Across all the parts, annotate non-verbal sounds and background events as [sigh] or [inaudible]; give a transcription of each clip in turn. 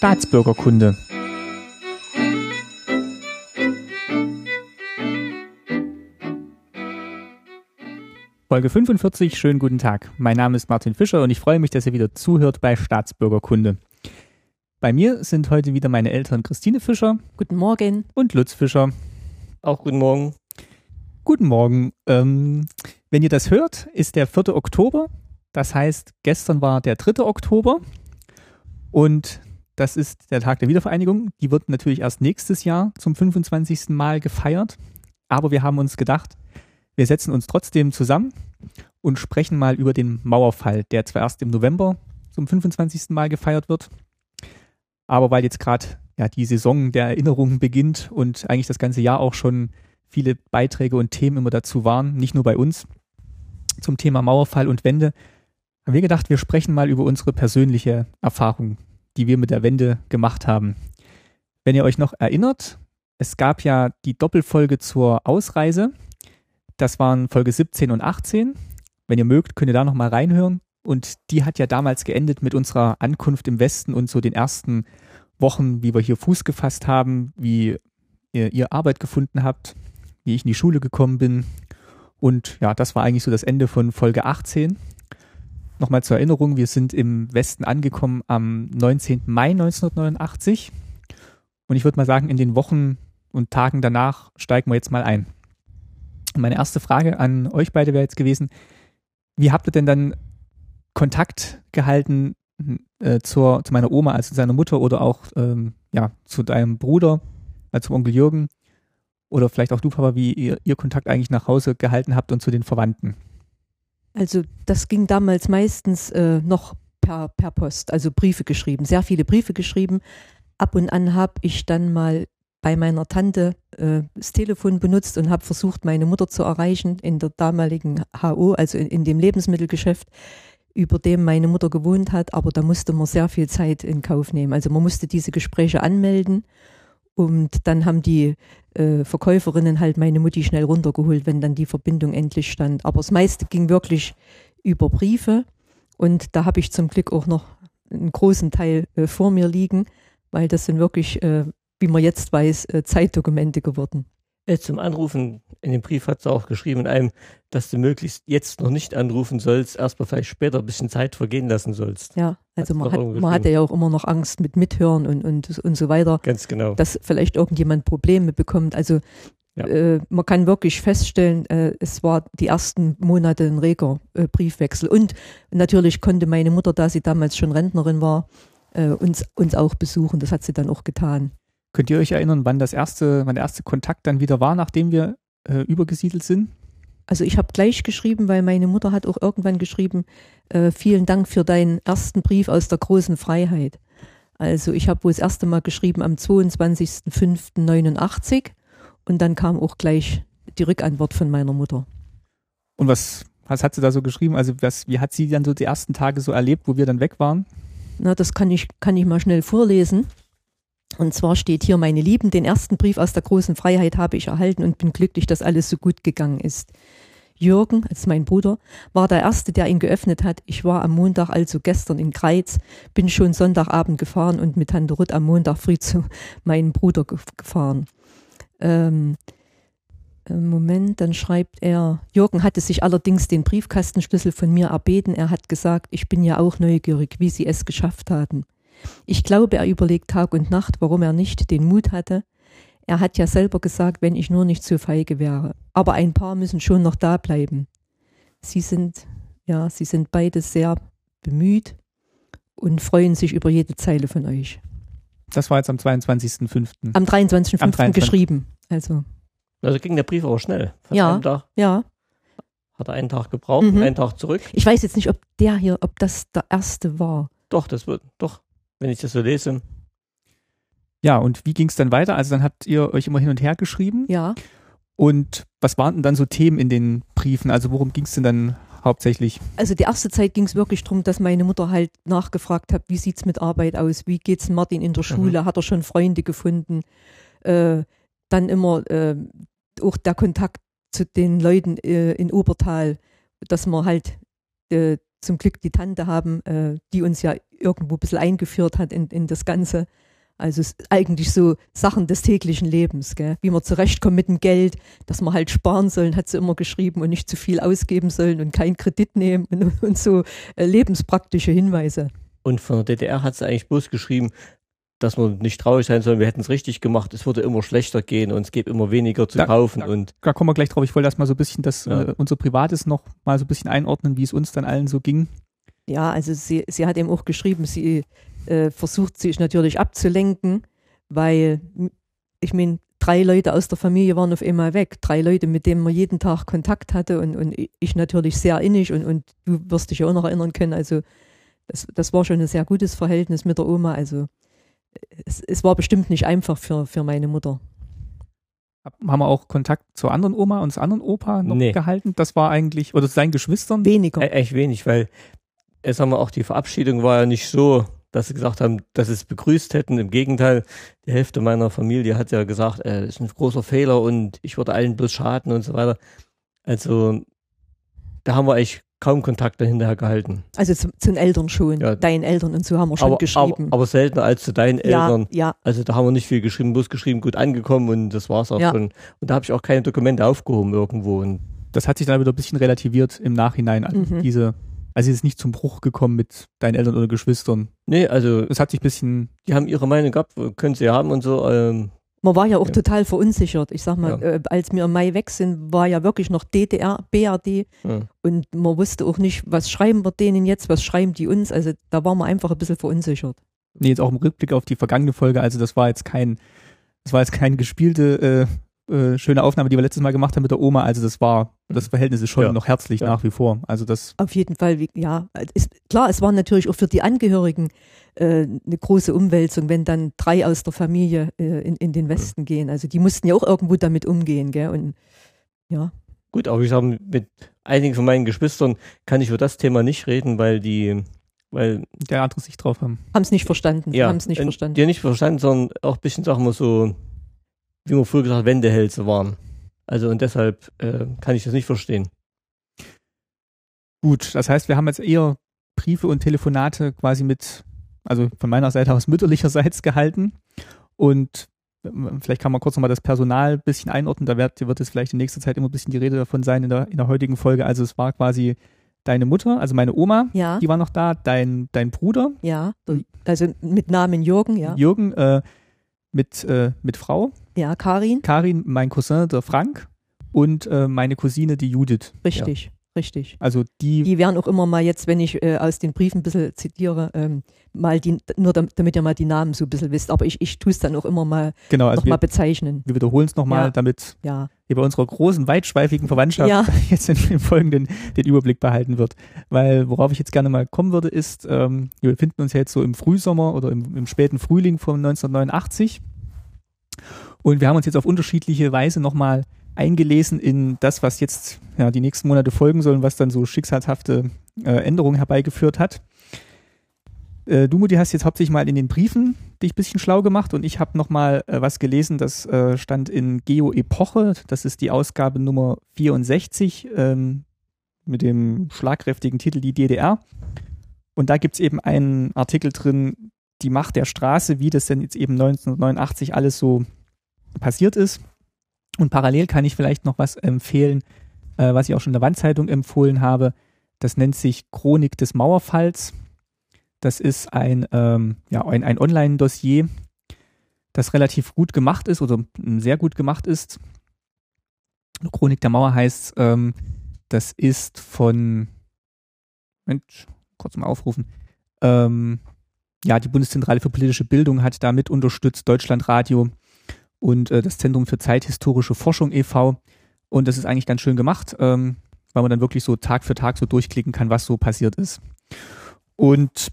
Staatsbürgerkunde. Folge 45, schönen guten Tag. Mein Name ist Martin Fischer und ich freue mich, dass ihr wieder zuhört bei Staatsbürgerkunde. Bei mir sind heute wieder meine Eltern Christine Fischer. Guten Morgen. Und Lutz Fischer. Auch guten Morgen. Guten Morgen. Ähm, wenn ihr das hört, ist der 4. Oktober. Das heißt, gestern war der 3. Oktober. Und das ist der Tag der Wiedervereinigung. Die wird natürlich erst nächstes Jahr zum 25. Mal gefeiert. Aber wir haben uns gedacht, wir setzen uns trotzdem zusammen und sprechen mal über den Mauerfall, der zwar erst im November zum 25. Mal gefeiert wird, aber weil jetzt gerade ja die Saison der Erinnerungen beginnt und eigentlich das ganze Jahr auch schon viele Beiträge und Themen immer dazu waren, nicht nur bei uns zum Thema Mauerfall und Wende, haben wir gedacht, wir sprechen mal über unsere persönliche Erfahrung die wir mit der Wende gemacht haben. Wenn ihr euch noch erinnert, es gab ja die Doppelfolge zur Ausreise. Das waren Folge 17 und 18. Wenn ihr mögt, könnt ihr da nochmal reinhören. Und die hat ja damals geendet mit unserer Ankunft im Westen und so den ersten Wochen, wie wir hier Fuß gefasst haben, wie ihr, ihr Arbeit gefunden habt, wie ich in die Schule gekommen bin. Und ja, das war eigentlich so das Ende von Folge 18. Nochmal zur Erinnerung, wir sind im Westen angekommen am 19. Mai 1989. Und ich würde mal sagen, in den Wochen und Tagen danach steigen wir jetzt mal ein. Meine erste Frage an euch beide wäre jetzt gewesen, wie habt ihr denn dann Kontakt gehalten äh, zur, zu meiner Oma, also zu seiner Mutter oder auch ähm, ja, zu deinem Bruder, also zum Onkel Jürgen? Oder vielleicht auch du, Papa, wie ihr, ihr Kontakt eigentlich nach Hause gehalten habt und zu den Verwandten? Also das ging damals meistens äh, noch per, per Post, also Briefe geschrieben, sehr viele Briefe geschrieben. Ab und an habe ich dann mal bei meiner Tante äh, das Telefon benutzt und habe versucht, meine Mutter zu erreichen in der damaligen HO, also in, in, dem Lebensmittelgeschäft, über dem meine Mutter gewohnt hat. Aber da musste man sehr viel Zeit in Kauf nehmen. Also man musste diese Gespräche anmelden und dann haben die äh, Verkäuferinnen halt meine Mutti schnell runtergeholt, wenn dann die Verbindung endlich stand. Aber das meiste ging wirklich über Briefe. Und da habe ich zum Glück auch noch einen großen Teil äh, vor mir liegen, weil das sind wirklich, äh, wie man jetzt weiß, äh, Zeitdokumente geworden. Äh, zum Anrufen, in dem Brief hat sie auch geschrieben, in einem, dass du möglichst jetzt noch nicht anrufen sollst, erstmal vielleicht später ein bisschen Zeit vergehen lassen sollst. Ja, also man, hat, man hatte ja auch immer noch Angst mit Mithören und, und, und so weiter. Ganz genau. Dass vielleicht irgendjemand Probleme bekommt. Also ja. äh, man kann wirklich feststellen, äh, es war die ersten Monate ein reger äh, Briefwechsel. Und natürlich konnte meine Mutter, da sie damals schon Rentnerin war, äh, uns, uns auch besuchen. Das hat sie dann auch getan. Könnt ihr euch erinnern, wann das erste, wann der erste Kontakt dann wieder war, nachdem wir äh, übergesiedelt sind? Also ich habe gleich geschrieben, weil meine Mutter hat auch irgendwann geschrieben, äh, vielen Dank für deinen ersten Brief aus der großen Freiheit. Also ich habe wohl das erste Mal geschrieben am 22.05.89 und dann kam auch gleich die Rückantwort von meiner Mutter. Und was, was hat sie da so geschrieben? Also was, wie hat sie dann so die ersten Tage so erlebt, wo wir dann weg waren? Na, das kann ich, kann ich mal schnell vorlesen. Und zwar steht hier, meine Lieben, den ersten Brief aus der großen Freiheit habe ich erhalten und bin glücklich, dass alles so gut gegangen ist. Jürgen, als mein Bruder, war der Erste, der ihn geöffnet hat. Ich war am Montag, also gestern in Greiz, bin schon Sonntagabend gefahren und mit Tante Ruth am Montag früh zu [laughs] meinem Bruder gefahren. Ähm, äh, Moment, dann schreibt er, Jürgen hatte sich allerdings den Briefkastenschlüssel von mir erbeten. Er hat gesagt, ich bin ja auch neugierig, wie Sie es geschafft haben. Ich glaube, er überlegt Tag und Nacht, warum er nicht den Mut hatte. Er hat ja selber gesagt, wenn ich nur nicht so feige wäre. Aber ein paar müssen schon noch da bleiben. Sie sind, ja, sie sind beide sehr bemüht und freuen sich über jede Zeile von euch. Das war jetzt am 22.05. Am 23.05. 23. geschrieben. Also. Also ging der Brief auch schnell. Fast ja. Ja. Hat er einen Tag gebraucht, mhm. einen Tag zurück. Ich weiß jetzt nicht, ob der hier, ob das der erste war. Doch, das wird, doch wenn ich das so lese. Ja, und wie ging es dann weiter? Also dann habt ihr euch immer hin und her geschrieben. Ja. Und was waren denn dann so Themen in den Briefen? Also worum ging es denn dann hauptsächlich? Also die erste Zeit ging es wirklich darum, dass meine Mutter halt nachgefragt hat, wie sieht es mit Arbeit aus? Wie geht es Martin in der mhm. Schule? Mhm. Hat er schon Freunde gefunden? Äh, dann immer äh, auch der Kontakt zu den Leuten äh, in Obertal, dass wir halt äh, zum Glück die Tante haben, äh, die uns ja irgendwo ein bisschen eingeführt hat in, in das Ganze. Also es ist eigentlich so Sachen des täglichen Lebens, gell? wie man zurechtkommt mit dem Geld, dass man halt sparen sollen, hat sie immer geschrieben und nicht zu viel ausgeben sollen und keinen Kredit nehmen [laughs] und, und so äh, lebenspraktische Hinweise. Und von der DDR hat sie eigentlich bloß geschrieben, dass man nicht traurig sein soll, wir hätten es richtig gemacht, es würde immer schlechter gehen und es gäbe immer weniger zu Da- kaufen da- und Da kommen wir gleich drauf. Ich wollte erstmal so ein bisschen das, Ja. äh, unser Privates noch mal so ein bisschen einordnen, wie es uns dann allen so ging. Ja, also sie, sie hat eben auch geschrieben, sie äh, versucht sich natürlich abzulenken, weil ich meine, drei Leute aus der Familie waren auf einmal weg. Drei Leute, mit denen man jeden Tag Kontakt hatte und, und ich natürlich sehr innig und, und du wirst dich ja auch noch erinnern können. Also das, das war schon ein sehr gutes Verhältnis mit der Oma. Also es, es war bestimmt nicht einfach für, für meine Mutter. Hab- Haben wir auch Kontakt zur anderen Oma und zur anderen Opa noch Nee. gehalten? Das war eigentlich, oder zu seinen Geschwistern? Weniger. e- echt wenig, weil es haben wir auch die Verabschiedung war ja nicht so, dass sie gesagt haben, dass sie es begrüßt hätten. Im Gegenteil, die Hälfte meiner Familie hat ja gesagt, äh, das ist ein großer Fehler und ich würde allen bloß schaden und so weiter. Also da haben wir eigentlich kaum Kontakt dahinter gehalten. Also zu, zu den Eltern schon, Ja. deinen Eltern und so haben wir schon Aber, aber, geschrieben. aber seltener als zu deinen ja, Eltern. ja, Also da haben wir nicht viel geschrieben, bloß geschrieben, gut angekommen und das war's auch Ja. schon. Und da habe ich auch keine Dokumente aufgehoben irgendwo. Und Das hat sich dann wieder ein bisschen relativiert im Nachhinein. Also Mhm. diese, also es ist nicht zum Bruch gekommen mit deinen Eltern oder Geschwistern. nee, also Es hat sich ein bisschen, die haben ihre Meinung gehabt, können sie haben und so. Ähm, Man war ja auch Ja. total verunsichert. Ich sag mal, Ja. äh, als wir im Mai weg sind, war ja wirklich noch DDR, BRD ja. und man wusste auch nicht, was schreiben wir denen jetzt, was schreiben die uns. Also da war man einfach ein bisschen verunsichert. nee, jetzt auch im Rückblick auf die vergangene Folge, also das war jetzt kein, das war jetzt keine gespielte, äh, äh, schöne Aufnahme, die wir letztes Mal gemacht haben mit der Oma. Also das war, das Verhältnis ist schon Ja. noch herzlich Ja. nach wie vor. Also das, Auf jeden Fall, ja. Ist, klar, es war natürlich auch für die Angehörigen äh, eine große Umwälzung, wenn dann drei aus der Familie äh, in, in den Westen gehen. Also die mussten ja auch irgendwo damit umgehen, gell? Und ja, Gut, aber ich sage, mit einigen von meinen Geschwistern kann ich über das Thema nicht reden, weil die, weil, der andere Sicht drauf haben. haben es nicht verstanden. ja, haben es nicht verstanden. Die nicht verstanden, sondern auch ein bisschen, sagen wir so, wie man früher gesagt hat, Wendehälse waren. Also und deshalb äh, kann ich das nicht verstehen. Gut, das heißt, wir haben jetzt eher Briefe und Telefonate quasi mit, also von meiner Seite aus mütterlicherseits gehalten. Und ähm, vielleicht kann man kurz nochmal das Personal ein bisschen einordnen. Da wird, wird es vielleicht in nächster Zeit immer ein bisschen die Rede davon sein in der, in der heutigen Folge. Also es war quasi deine Mutter, also meine Oma, ja, die war noch da, dein, dein Bruder, ja. Also mit Namen Jürgen, ja. Jürgen, äh, mit, äh, mit Frau, Ja, Karin, Karin, mein Cousin, der Frank und äh, meine Cousine, die Judith. richtig, richtig. Also die, Die werden auch immer mal jetzt, wenn ich äh, aus den Briefen ein bisschen zitiere, ähm, mal die, nur dam- damit ihr mal die Namen so ein bisschen wisst. Aber ich, ich tue es dann auch immer mal genau, also noch mal bezeichnen. wir wiederholen es nochmal, Ja. damit Ja, hier bei unserer großen, weitschweifigen Verwandtschaft Ja. [laughs] jetzt in, im Folgenden den Überblick behalten wird. Weil worauf ich jetzt gerne mal kommen würde, ist, ähm, wir befinden uns ja jetzt so im Frühsommer oder im, im späten Frühling von 1989 und wir haben uns jetzt auf unterschiedliche Weise nochmal eingelesen in das, was jetzt ja, die nächsten Monate folgen sollen, was dann so schicksalshafte äh, Änderungen herbeigeführt hat. Äh, du, Mutti, hast jetzt hauptsächlich mal in den Briefen dich ein bisschen schlau gemacht und ich habe nochmal äh, was gelesen, das äh, stand in Geo Epoche, das ist die Ausgabe Nummer 64 ähm, mit dem schlagkräftigen Titel Die DDR. Und da gibt es eben einen Artikel drin, die Macht der Straße, wie das denn jetzt eben 1989 alles so passiert ist. Und parallel kann ich vielleicht noch was empfehlen, äh, was ich auch schon in der Wandzeitung empfohlen habe. Das nennt sich Chronik des Mauerfalls. Das ist ein, ähm, ja, ein, ein Online-Dossier, das relativ gut gemacht ist oder sehr gut gemacht ist. Chronik der Mauer heißt, ähm, das ist von, Moment, kurz mal aufrufen. Ähm, ja, die Bundeszentrale für politische Bildung hat damit unterstützt, Deutschlandradio und äh, das Zentrum für zeithistorische Forschung e.V. Und das ist eigentlich ganz schön gemacht, ähm, weil man dann wirklich so Tag für Tag so durchklicken kann, was so passiert ist. Und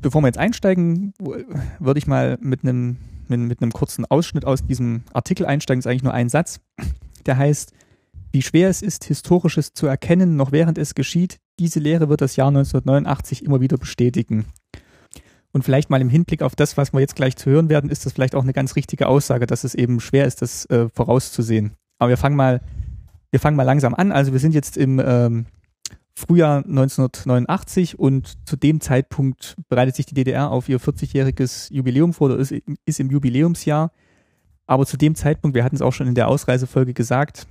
bevor wir jetzt einsteigen, würde ich mal mit einem mit, mit einem kurzen Ausschnitt aus diesem Artikel einsteigen. Das ist eigentlich nur ein Satz. Der heißt, wie schwer es ist, Historisches zu erkennen, noch während es geschieht. Diese Lehre wird das Jahr 1989 immer wieder bestätigen. Und vielleicht mal im Hinblick auf das, was wir jetzt gleich zu hören werden, ist das vielleicht auch eine ganz richtige Aussage, dass es eben schwer ist, das äh, vorauszusehen. Aber wir fangen mal, wir fangen mal langsam an. Also wir sind jetzt im ähm, Frühjahr 1989 und zu dem Zeitpunkt bereitet sich die DDR auf ihr 40-jähriges Jubiläum vor oder ist, ist im Jubiläumsjahr. Aber zu dem Zeitpunkt, wir hatten es auch schon in der Ausreisefolge gesagt,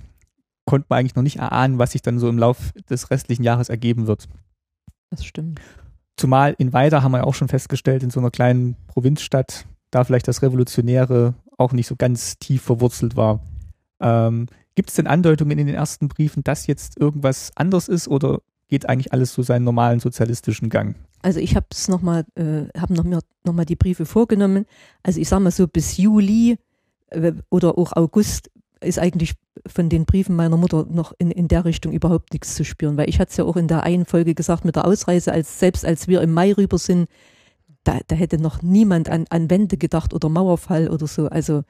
konnte man eigentlich noch nicht erahnen, was sich dann so im Lauf des restlichen Jahres ergeben wird. Das stimmt. Zumal in Weida haben wir auch schon festgestellt, in so einer kleinen Provinzstadt, da vielleicht das Revolutionäre auch nicht so ganz tief verwurzelt war. Ähm, Gibt es denn Andeutungen in den ersten Briefen, dass jetzt irgendwas anders ist oder geht eigentlich alles so seinen normalen sozialistischen Gang? Also ich habe es nochmal, äh, habe noch mir nochmal die Briefe vorgenommen. Also ich sage mal so bis Juli äh, oder auch August ist eigentlich von den Briefen meiner Mutter noch in, in der Richtung überhaupt nichts zu spüren, weil ich hatte es ja auch in der einen Folge gesagt mit der Ausreise, als selbst als wir im Mai rüber sind, da, da hätte noch niemand an, an Wände gedacht oder Mauerfall oder so. Also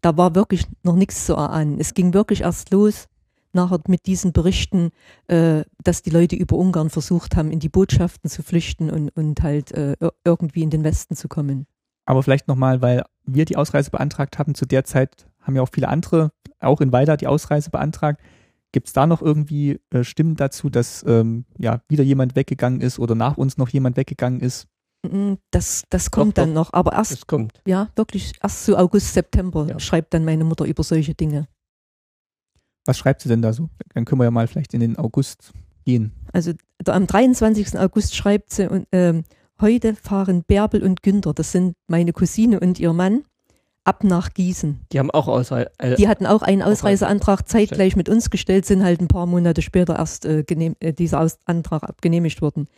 da war wirklich noch nichts zu erahnen. Es ging wirklich erst los nachher mit diesen Berichten, äh, dass die Leute über Ungarn versucht haben, in die Botschaften zu flüchten und, und halt äh, irgendwie in den Westen zu kommen. Aber vielleicht nochmal, weil wir die Ausreise beantragt haben, zu der Zeit haben ja auch viele andere, auch in Weida, die Ausreise beantragt. Gibt es da noch irgendwie äh, Stimmen dazu, dass ähm, ja wieder jemand weggegangen ist oder nach uns noch jemand weggegangen ist? Mm, das, das kommt doch, dann doch. noch, aber erst, das kommt. ja, wirklich erst so August, September ja. schreibt dann meine Mutter über solche Dinge. Was schreibt sie denn da so? Dann können wir ja mal vielleicht in den August gehen. Also da, am 23. August schreibt sie, und, ähm, heute fahren Bärbel und Günther, das sind meine Cousine und ihr Mann, ab nach Gießen. Die haben auch Ausreise. Äh, die hatten auch einen Ausreiseantrag zeitgleich mit uns gestellt, sind halt ein paar Monate später erst äh, äh, dieser Aus Antrag genehmigt worden.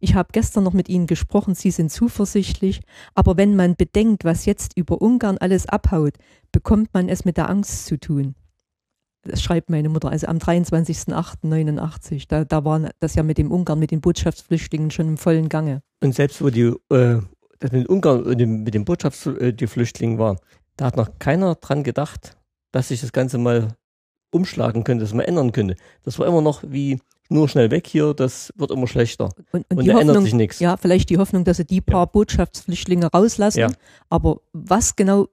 Ich habe gestern noch mit ihnen gesprochen, sie sind zuversichtlich, aber wenn man bedenkt, was jetzt über Ungarn alles abhaut, bekommt man es mit der Angst zu tun. Das schreibt meine Mutter, also am 23.08.89, da, da war das ja mit dem Ungarn, mit den Botschaftsflüchtlingen schon im vollen Gange. Und selbst wo die äh, das mit Ungarn und mit den Botschaftsflüchtlingen war, da hat noch keiner dran gedacht, dass sich das Ganze mal umschlagen könnte, dass man ändern könnte. Das war immer noch wie nur schnell weg hier, das wird immer schlechter. Und, und, und da ändert sich nichts. Ja, vielleicht die Hoffnung, dass sie die paar ja. Botschaftsflüchtlinge rauslassen. Ja. Aber was genau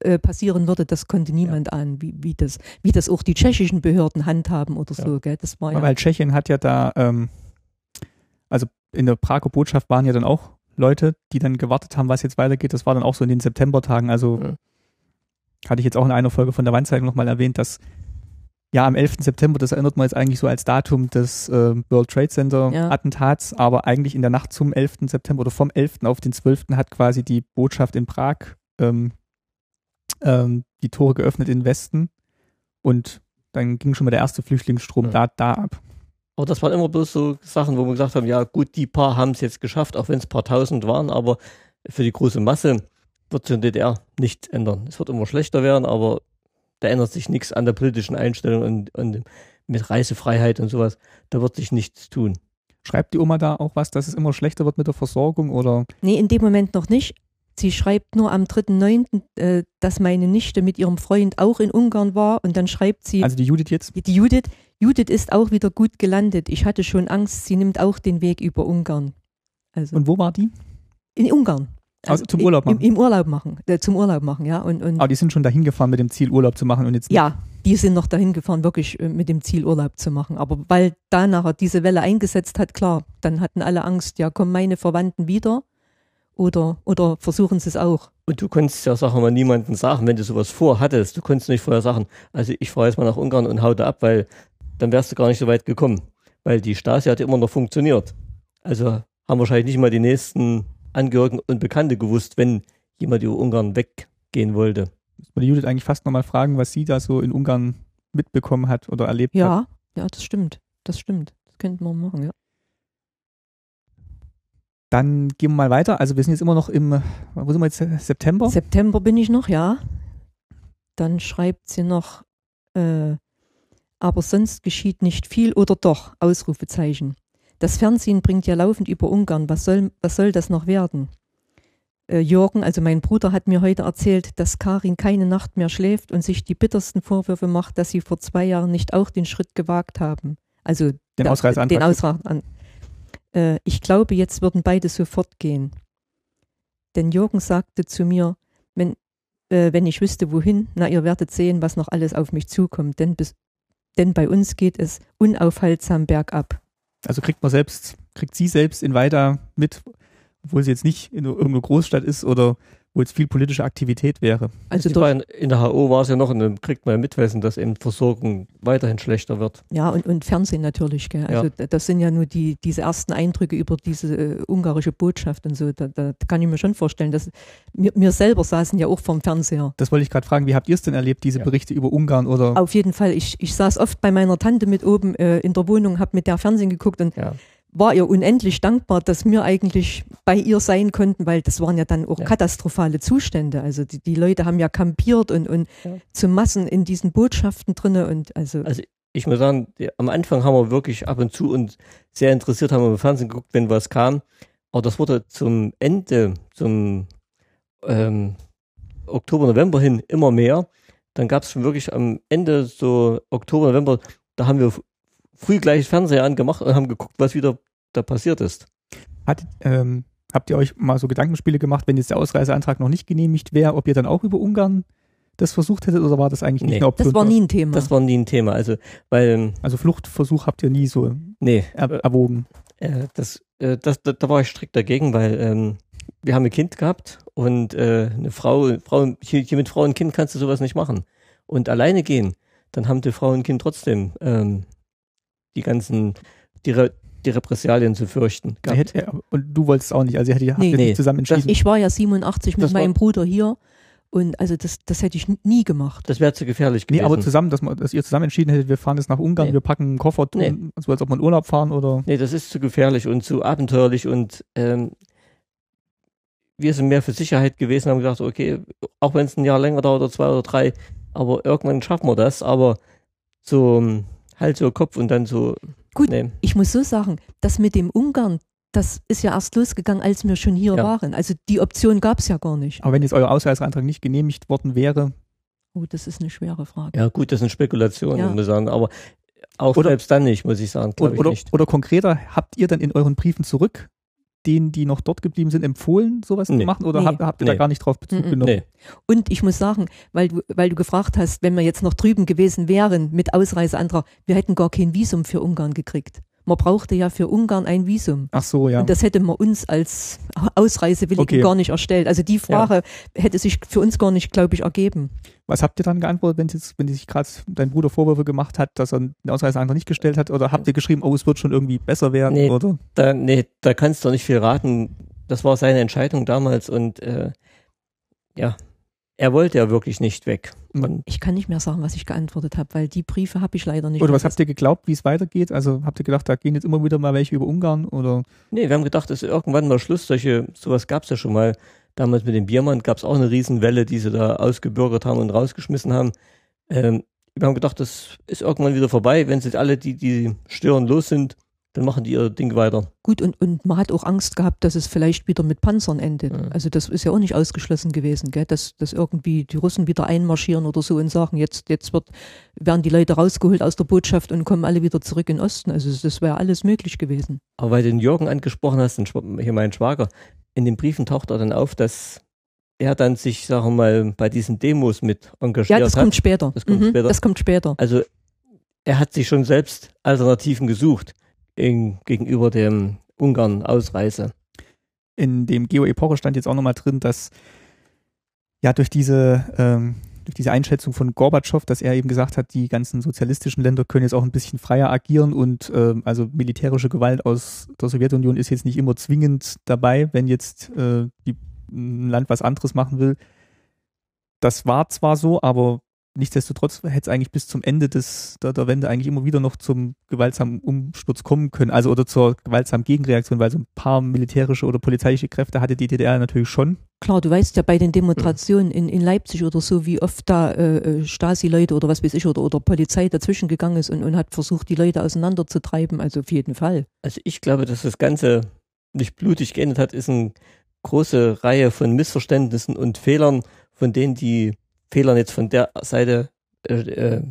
äh, passieren würde, das konnte niemand ja. ahnen, wie, wie, das, wie das auch die tschechischen Behörden handhaben oder so. Gell? Das war ja Weil Tschechien hat ja da, ähm, also in der Prager Botschaft waren ja dann auch Leute, die dann gewartet haben, was jetzt weitergeht. Das war dann auch so in den Septembertagen. Also ja. hatte ich jetzt auch in einer Folge von der Wandzeitung nochmal erwähnt, dass ja am 11. September, das erinnert man jetzt eigentlich so als Datum des äh, World Trade Center ja. Attentats, aber eigentlich in der Nacht zum 11. September oder vom 11. auf den 12. hat quasi die Botschaft in Prag ähm, ähm, die Tore geöffnet in den Westen und dann ging schon mal der erste Flüchtlingsstrom ja. da, da ab. Aber das waren immer bloß so Sachen, wo wir gesagt haben, ja gut, die paar haben es jetzt geschafft, auch wenn es ein paar tausend waren, aber für die große Masse wird sich in der DDR nichts ändern. Es wird immer schlechter werden, aber da ändert sich nichts an der politischen Einstellung und, und mit Reisefreiheit und sowas. Da wird sich nichts tun. Schreibt die Oma da auch was, dass es immer schlechter wird mit der Versorgung oder? Nee, in dem Moment noch nicht. Sie schreibt nur am 3.9., äh, dass meine Nichte mit ihrem Freund auch in Ungarn war und dann schreibt sie. Also die Judith jetzt? Die Judith, Judith ist auch wieder gut gelandet. Ich hatte schon Angst, sie nimmt auch den Weg über Ungarn. Also und wo war die? In Ungarn. Also, also zum Urlaub machen? Im, im Urlaub machen, äh, zum Urlaub machen, ja. Und, und Aber die sind schon dahin gefahren mit dem Ziel, Urlaub zu machen und jetzt. Ja, die sind noch dahin gefahren, wirklich äh, mit dem Ziel, Urlaub zu machen. Aber weil da nachher diese Welle eingesetzt hat, klar, dann hatten alle Angst, ja, kommen meine Verwandten wieder oder, oder versuchen sie es auch. Und du konntest ja, sagen wir mal, niemandem sagen, wenn du sowas vorhattest. Du konntest nicht vorher sagen, also ich fahre jetzt mal nach Ungarn und hau da ab, weil dann wärst du gar nicht so weit gekommen. Weil die Stasi hat ja immer noch funktioniert. Also haben wahrscheinlich nicht mal die nächsten Angehörigen und Bekannte gewusst, wenn jemand über Ungarn weggehen wollte. Muss man die Judith eigentlich fast nochmal fragen, was sie da so in Ungarn mitbekommen hat oder erlebt ja, hat. Ja, ja, das stimmt. Das stimmt. Das könnten wir machen, ja. Dann gehen wir mal weiter. Also wir sind jetzt immer noch im, wo sind wir jetzt, September? September bin ich noch, ja. Dann schreibt sie noch, äh, aber sonst geschieht nicht viel oder doch, Ausrufezeichen. Das Fernsehen bringt ja laufend über Ungarn. Was soll, was soll das noch werden? Äh, Jürgen, also mein Bruder, hat mir heute erzählt, dass Karin keine Nacht mehr schläft und sich die bittersten Vorwürfe macht, dass sie vor zwei Jahren nicht auch den Schritt gewagt haben. Also den Ausreiseantrag. Den Ausreiseantrag äh, ich glaube, jetzt würden beide sofort gehen. Denn Jürgen sagte zu mir, wenn, äh, wenn ich wüsste, wohin, na, ihr werdet sehen, was noch alles auf mich zukommt, denn, bis, denn bei uns geht es unaufhaltsam bergab. Also kriegt man selbst, kriegt sie selbst in Weida mit, obwohl sie jetzt nicht in irgendeiner Großstadt ist oder wo jetzt viel politische Aktivität wäre. Also in, in, der HO war es ja noch, und dann kriegt man ja mitwissen, dass eben Versorgung weiterhin schlechter wird. Ja, und, und Fernsehen natürlich. Gell? Also ja. das sind ja nur die, diese ersten Eindrücke über diese äh, ungarische Botschaft und so. Da, da, kann ich mir schon vorstellen, dass wir, wir selber saßen ja auch vorm Fernseher. Das wollte ich gerade fragen, wie habt ihr es denn erlebt, diese ja. Berichte über Ungarn oder? Auf jeden Fall. Ich, ich saß oft bei meiner Tante mit oben äh, in der Wohnung, habe mit der Fernsehen geguckt und ja war ihr unendlich dankbar, dass wir eigentlich bei ihr sein konnten, weil das waren ja dann auch ja. katastrophale Zustände. Also die, die, Leute haben ja kampiert und, und ja. zu Massen in diesen Botschaften drinne und also. Also ich muss sagen, die, am Anfang haben wir wirklich ab und zu und sehr interessiert haben wir im Fernsehen geguckt, wenn was kam. Aber das wurde zum Ende, zum ähm, Oktober, November hin immer mehr. Dann gab es wirklich am Ende so Oktober, November, da haben wir früh gleich Fernseher angemacht und haben geguckt, was wieder da passiert ist. Hat, ähm, habt ihr euch mal so Gedankenspiele gemacht, wenn jetzt der Ausreiseantrag noch nicht genehmigt wäre, ob ihr dann auch über Ungarn das versucht hättet oder war das eigentlich nicht nee, eine Option? Das war nie ein Thema. Das war nie ein Thema. Also, weil, ähm, also Fluchtversuch habt ihr nie so nee, er, erwogen. Äh, das, äh, das, da, da, war ich strikt dagegen, weil ähm, wir haben ein Kind gehabt und äh, eine Frau, Frau hier, hier, mit Frau und Kind kannst du sowas nicht machen. Und alleine gehen, dann haben die Frau und Kind trotzdem ähm, die ganzen, die, Re die Repressalien zu fürchten. Hätte, und du wolltest auch nicht, also hätte, nee, nee, nicht zusammen entschieden. ich war ja 87 mit meinem Bruder hier und also das, das hätte ich nie gemacht. Das wäre zu gefährlich gewesen. Nee, aber zusammen, dass, man, dass ihr zusammen entschieden hättet, wir fahren jetzt nach Ungarn, nee. wir packen einen Koffer, nee. so als ob man Urlaub fahren oder. Nee, das ist zu gefährlich und zu abenteuerlich und ähm, wir sind mehr für Sicherheit gewesen, haben gesagt, okay, auch wenn es ein Jahr länger dauert oder zwei oder drei, aber irgendwann schaffen wir das, aber so halt so Kopf und dann so. Gut, nee. ich muss so sagen, das mit dem Ungarn, das ist ja erst losgegangen, als wir schon hier ja. waren. Also die Option gab es ja gar nicht. Aber wenn jetzt euer Ausreiseantrag nicht genehmigt worden wäre. Oh, das ist eine schwere Frage. Ja, gut, das sind Spekulationen, ja. muss ich sagen. Aber auch oder, selbst dann nicht, muss ich sagen. Oder, ich nicht. oder konkreter, habt ihr dann in euren Briefen zurück denen, die noch dort geblieben sind, empfohlen, sowas nee. zu machen? Oder nee. habt, habt, ihr nee. da gar nicht drauf Bezug genommen? Nee. Und ich muss sagen, weil du, weil du gefragt hast, wenn wir jetzt noch drüben gewesen wären mit Ausreiseantrag, wir hätten gar kein Visum für Ungarn gekriegt. Man brauchte ja für Ungarn ein Visum. Ach so, ja. Und das hätte man uns als Ausreisewilligen okay. gar nicht erstellt. Also die Frage ja. hätte sich für uns gar nicht, glaube ich, ergeben. Was habt ihr dann geantwortet, wenn, jetzt, wenn sich gerade dein Bruder Vorwürfe gemacht hat, dass er den Ausreiseantrag nicht gestellt hat? Oder habt ihr geschrieben, oh, es wird schon irgendwie besser werden? Nee, oder? Da, nee, da kannst du nicht viel raten. Das war seine Entscheidung damals und äh, ja, er wollte ja wirklich nicht weg. Und ich kann nicht mehr sagen, was ich geantwortet habe, weil die Briefe habe ich leider nicht. Oder was habt ihr geglaubt, wie es weitergeht? Also habt ihr gedacht, da gehen jetzt immer wieder mal welche über Ungarn oder? Nee, wir haben gedacht, es ist irgendwann mal Schluss. Solche, sowas gab es ja schon mal. Damals mit dem Biermann gab es auch eine Riesenwelle, die sie da ausgebürgert haben und rausgeschmissen haben. Ähm, wir haben gedacht, das ist irgendwann wieder vorbei, wenn sie alle, die, die stören, los sind dann machen die ihr Ding weiter. Gut, und, und man hat auch Angst gehabt, dass es vielleicht wieder mit Panzern endet. Ja. Also das ist ja auch nicht ausgeschlossen gewesen, gell? Dass, dass irgendwie die Russen wieder einmarschieren oder so und sagen, jetzt, jetzt wird, werden die Leute rausgeholt aus der Botschaft und kommen alle wieder zurück in den Osten. Also das wäre alles möglich gewesen. Aber weil du den Jürgen angesprochen hast, hier mein Schwager, in den Briefen taucht er dann auf, dass er dann sich, sagen wir mal, bei diesen Demos mit engagiert hat. Ja, das hat. kommt später. Das kommt mhm, später. Das kommt später. Also er hat sich schon selbst Alternativen gesucht in, gegenüber dem Ungarn-Ausreise. In dem Geo-Epoche stand jetzt auch nochmal drin, dass ja durch diese, ähm, durch diese Einschätzung von Gorbatschow, dass er eben gesagt hat, die ganzen sozialistischen Länder können jetzt auch ein bisschen freier agieren und ähm, also militärische Gewalt aus der Sowjetunion ist jetzt nicht immer zwingend dabei, wenn jetzt äh, die, ein Land was anderes machen will. Das war zwar so, aber Nichtsdestotrotz hätte es eigentlich bis zum Ende des, der, der Wende eigentlich immer wieder noch zum gewaltsamen Umsturz kommen können, also oder zur gewaltsamen Gegenreaktion, weil so ein paar militärische oder polizeiliche Kräfte hatte die DDR natürlich schon. Klar, du weißt ja bei den Demonstrationen in, in Leipzig oder so, wie oft da äh, äh, Stasi-Leute oder was weiß ich oder, oder Polizei dazwischen gegangen ist und, und hat versucht, die Leute auseinanderzutreiben, also auf jeden Fall. Also ich glaube, dass das Ganze nicht blutig geendet hat, ist eine große Reihe von Missverständnissen und Fehlern, von denen die Fehlern jetzt von der Seite äh, äh,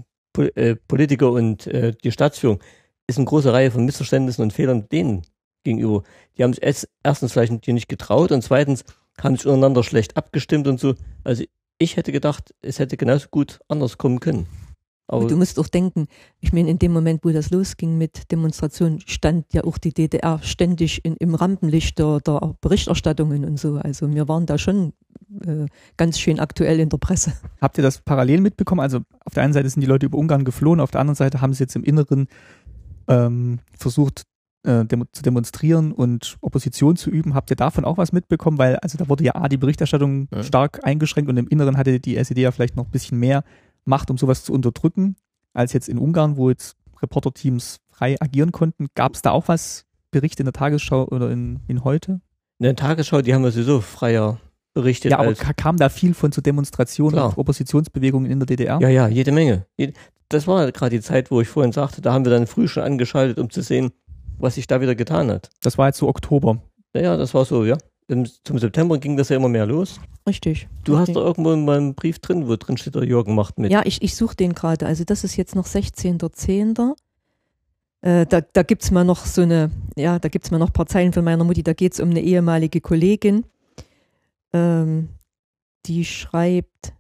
äh, Politiker und äh, die Staatsführung ist eine große Reihe von Missverständnissen und Fehlern denen gegenüber. Die haben sich erstens vielleicht nicht getraut und zweitens haben sich untereinander schlecht abgestimmt und so. Also ich hätte gedacht, es hätte genauso gut anders kommen können. Aber du musst doch denken, ich meine, in dem Moment, wo das losging mit Demonstrationen, stand ja auch die DDR ständig in, im Rampenlicht der, der Berichterstattungen und so. Also wir waren da schon äh, ganz schön aktuell in der Presse. Habt ihr das parallel mitbekommen? Also auf der einen Seite sind die Leute über Ungarn geflohen, auf der anderen Seite haben sie jetzt im Inneren ähm, versucht äh, demo zu demonstrieren und Opposition zu üben. Habt ihr davon auch was mitbekommen? Weil also da wurde ja A, die Berichterstattung Ja. stark eingeschränkt und im Inneren hatte die SED ja vielleicht noch ein bisschen mehr Macht, um sowas zu unterdrücken, als jetzt in Ungarn, wo jetzt Reporterteams frei agieren konnten. Gab es da auch was, Berichte in der Tagesschau oder in, in heute? in der Tagesschau, die haben ja sowieso freier berichtet Ja, aber kam da viel von zu Demonstrationen Klar. und Oppositionsbewegungen in der DDR? Ja, ja, jede Menge. Das war gerade die Zeit, wo ich vorhin sagte, da haben wir dann früh schon angeschaltet, um zu sehen, was sich da wieder getan hat. Das war jetzt so Oktober. Naja, das war so, ja. Im, zum September ging das ja immer mehr los. Richtig. Du hast Okay. da irgendwo mal einen Brief drin, wo drin steht, der Jürgen macht mit. Ja, ich, ich suche den gerade. Also das ist jetzt noch 16.10. Äh, da da gibt es mal noch so eine, ja, da gibt es mal noch ein paar Zeilen von meiner Mutti. Da geht es um eine ehemalige Kollegin, ähm, die schreibt,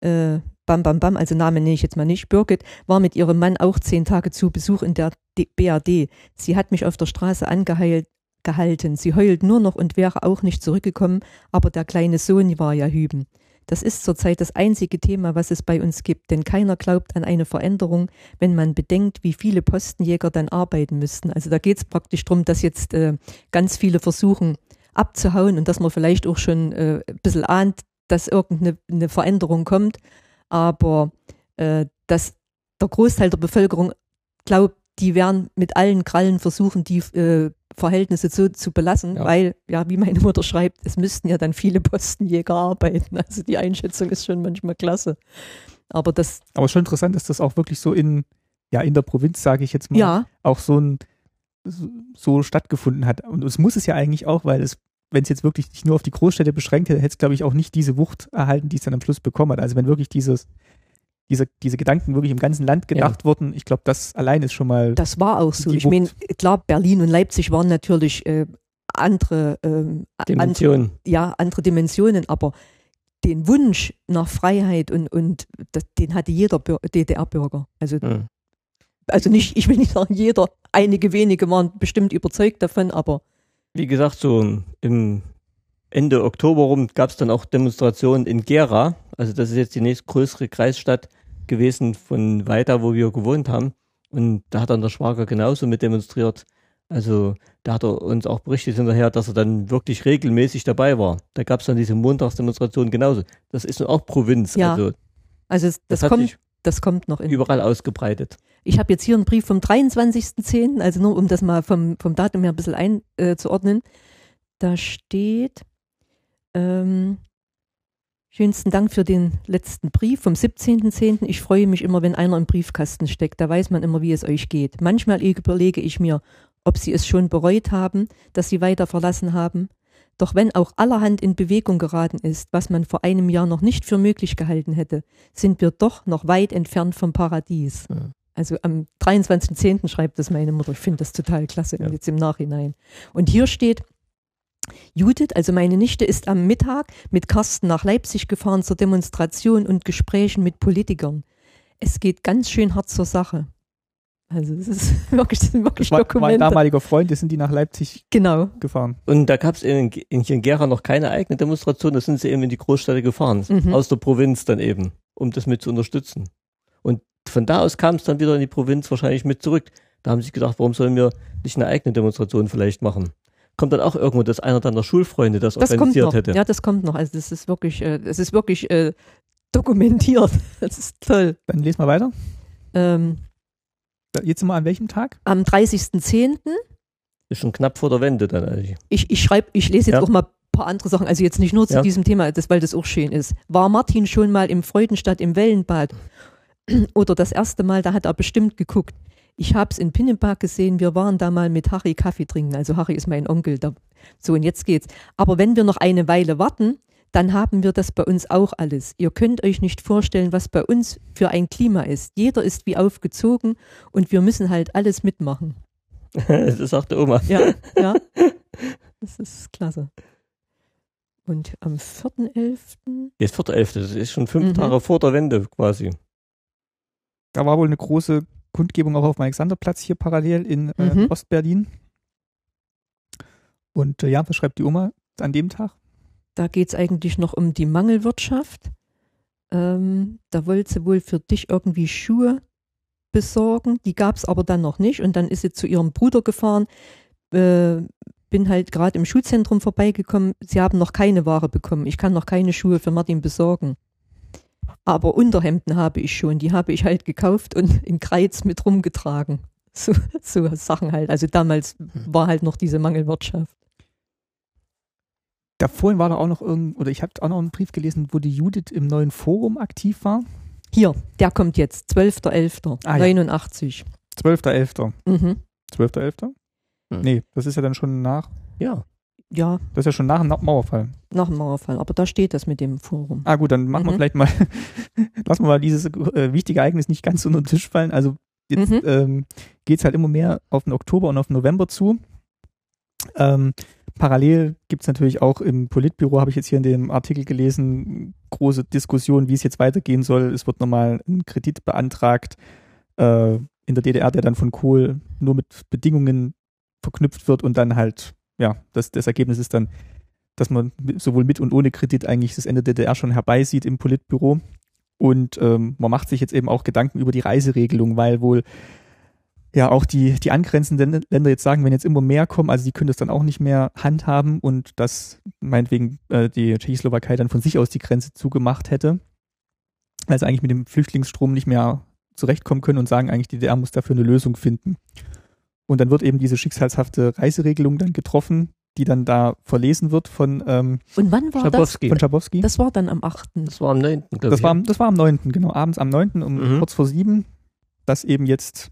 äh, Bam Bam Bam, also Namen nenne ich jetzt mal nicht, Birgit, war mit ihrem Mann auch zehn Tage zu Besuch in der D BRD. Sie hat mich auf der Straße angeheilt, gehalten. Sie heult nur noch und wäre auch nicht zurückgekommen, aber der kleine Sohn war ja hüben. Das ist zurzeit das einzige Thema, was es bei uns gibt, denn keiner glaubt an eine Veränderung, wenn man bedenkt, wie viele Postenjäger dann arbeiten müssten. Also da geht es praktisch darum, dass jetzt äh, ganz viele versuchen abzuhauen und dass man vielleicht auch schon äh, ein bisschen ahnt, dass irgendeine eine Veränderung kommt, aber äh, dass der Großteil der Bevölkerung glaubt, die werden mit allen Krallen versuchen, die äh, Verhältnisse so zu belassen, Ja. weil, ja, wie meine Mutter schreibt, es müssten ja dann viele Postenjäger arbeiten. [laughs] Also die Einschätzung ist schon manchmal klasse. Aber das, Aber schon interessant, dass das auch wirklich so in, ja, in der Provinz, sage ich jetzt mal, ja, auch so ein so- so stattgefunden hat. Und es muss es ja eigentlich auch, weil es, wenn es jetzt wirklich nicht nur auf die Großstädte beschränkt hätte, hätte es, glaube ich, auch nicht diese Wucht erhalten, die es dann am Schluss bekommen hat. Also wenn wirklich dieses, diese, diese Gedanken wirklich im ganzen Land gedacht wurden, ich glaube, das allein ist schon mal das war auch so. Ich meine, klar, Berlin und Leipzig waren natürlich äh, andere, ähm, andere, Dimension. ja, andere Dimensionen, aber den Wunsch nach Freiheit und, und das, den hatte jeder Bür- DDR-Bürger. Also, Hm. also nicht, ich will nicht sagen jeder, einige wenige waren bestimmt überzeugt davon, aber Wie gesagt, so im Ende Oktober rum gab es dann auch Demonstrationen in Gera. Also das ist jetzt die nächstgrößere Kreisstadt gewesen von weiter, wo wir gewohnt haben. Und da hat dann der Schwager genauso mit demonstriert. Also da hat er uns auch berichtet hinterher, dass er dann wirklich regelmäßig dabei war. Da gab es dann diese Montagsdemonstration genauso. Das ist nun auch Provinz. Ja. Also also das, das, kommt, das kommt noch in. überall ausgebreitet. Ich habe jetzt hier einen Brief vom 23.10., also nur um das mal vom, vom Datum her ein bisschen einzuordnen. Da steht, ähm, schönsten Dank für den letzten Brief vom 17.10. Ich freue mich immer, wenn einer im Briefkasten steckt. Da weiß man immer, wie es euch geht. Manchmal überlege ich mir, ob sie es schon bereut haben, dass sie weiter verlassen haben. Doch wenn auch allerhand in Bewegung geraten ist, was man vor einem Jahr noch nicht für möglich gehalten hätte, sind wir doch noch weit entfernt vom Paradies. Ja. Also am 23.10. schreibt das meine Mutter. Ich finde das total klasse Ja. jetzt im Nachhinein. Und hier steht, Judith, also meine Nichte, ist am Mittag mit Carsten nach Leipzig gefahren zur Demonstration und Gesprächen mit Politikern. Es geht ganz schön hart zur Sache. Also es [laughs] ist wirklich, das sind wirklich das war, war ein Dokumente. damaliger Freund, die sind die nach Leipzig Genau. gefahren. Und da gab es in, in, in Gera noch keine eigene Demonstration, da sind sie eben in die Großstädte gefahren, Mhm. aus der Provinz dann eben, um das mit zu unterstützen. Von da aus kam es dann wieder in die Provinz wahrscheinlich mit zurück. Da haben sie sich gedacht, warum sollen wir nicht eine eigene Demonstration vielleicht machen? Kommt dann auch irgendwo, dass einer deiner Schulfreunde das, Das kommt organisiert noch. hätte. Ja, das kommt noch. Also das ist wirklich, äh, das ist wirklich äh, dokumentiert. [laughs] Das ist toll. Dann lesen wir weiter. Ähm, Jetzt sind wir an welchem Tag? am 30.10. Ist schon knapp vor der Wende dann eigentlich. ich, ich schreibe, ich lese jetzt Ja. auch mal ein paar andere Sachen, also jetzt nicht nur zu Ja. diesem Thema, das, weil das auch schön ist. War Martin schon mal im Freudenstadt im Wellenbad? Oder das erste Mal, da hat er bestimmt geguckt. Ich habe es in Pinnenberg gesehen, wir waren da mal mit Harry Kaffee trinken. Also Harry ist mein Onkel. Da, so, und jetzt geht's. Aber wenn wir noch eine Weile warten, dann haben wir das bei uns auch alles. Ihr könnt euch nicht vorstellen, was bei uns für ein Klima ist. Jeder ist wie aufgezogen und wir müssen halt alles mitmachen. [laughs] das sagt der Oma. Ja, [laughs] ja. Das ist klasse. Und am 4.11. Jetzt 4.11., das ist schon fünf Mhm. Tage vor der Wende quasi. Da war wohl eine große Kundgebung auch auf dem Alexanderplatz hier parallel in äh, Mhm. Ostberlin. Und äh, ja, was schreibt die Oma an dem Tag? Da geht es eigentlich noch um die Mangelwirtschaft. Ähm, da wollte sie wohl für dich irgendwie Schuhe besorgen. Die gab es aber dann noch nicht. Und dann ist sie zu ihrem Bruder gefahren. Äh, bin halt gerade im Schulzentrum vorbeigekommen. Sie haben noch keine Ware bekommen. Ich kann noch keine Schuhe für Martin besorgen. Aber Unterhemden habe ich schon. Die habe ich halt gekauft und in Kreiz mit rumgetragen. [laughs] So, so Sachen halt. Also damals war halt noch diese Mangelwirtschaft. Da vorhin war da auch noch irgend, oder ich habe auch noch einen Brief gelesen, wo die Judith im neuen Forum aktiv war. Hier, der kommt jetzt, 12.11., Ah, ja. 89. 12.11. Mhm. 12.11.? Hm. Nee, das ist ja dann schon nach, Ja. Ja, das ist ja schon nach dem Mauerfall. nach dem Mauerfall. Aber da steht das mit dem Forum. Ah gut, dann machen wir Mhm. vielleicht mal, [laughs] lassen wir mal dieses äh, wichtige Ereignis nicht ganz unter den Tisch fallen. Also jetzt Mhm. ähm, geht es halt immer mehr auf den Oktober und auf den November zu. Ähm, parallel gibt es natürlich auch im Politbüro, habe ich jetzt hier in dem Artikel gelesen, große Diskussion, wie es jetzt weitergehen soll. Es wird nochmal ein Kredit beantragt äh, in der DDR, der dann von Kohl nur mit Bedingungen verknüpft wird und dann halt, ja, das, das Ergebnis ist dann, dass man sowohl mit und ohne Kredit eigentlich das Ende der DDR schon herbeisieht im Politbüro. Und ähm, man macht sich jetzt eben auch Gedanken über die Reiseregelung, weil wohl ja auch die, die angrenzenden Länder jetzt sagen, wenn jetzt immer mehr kommen, also die können das dann auch nicht mehr handhaben und dass meinetwegen äh, die Tschechoslowakei dann von sich aus die Grenze zugemacht hätte, weil sie eigentlich mit dem Flüchtlingsstrom nicht mehr zurechtkommen können und sagen eigentlich, die DDR muss dafür eine Lösung finden. Und dann wird eben diese schicksalshafte Reiseregelung dann getroffen, die dann da verlesen wird von, ähm, Und wann war Schabowski. von Schabowski. das? Das war dann am 8. Das war am 9. glaube Das ich. war, am- das war am 9., genau, abends am 9. um Mhm. kurz vor sieben, dass eben jetzt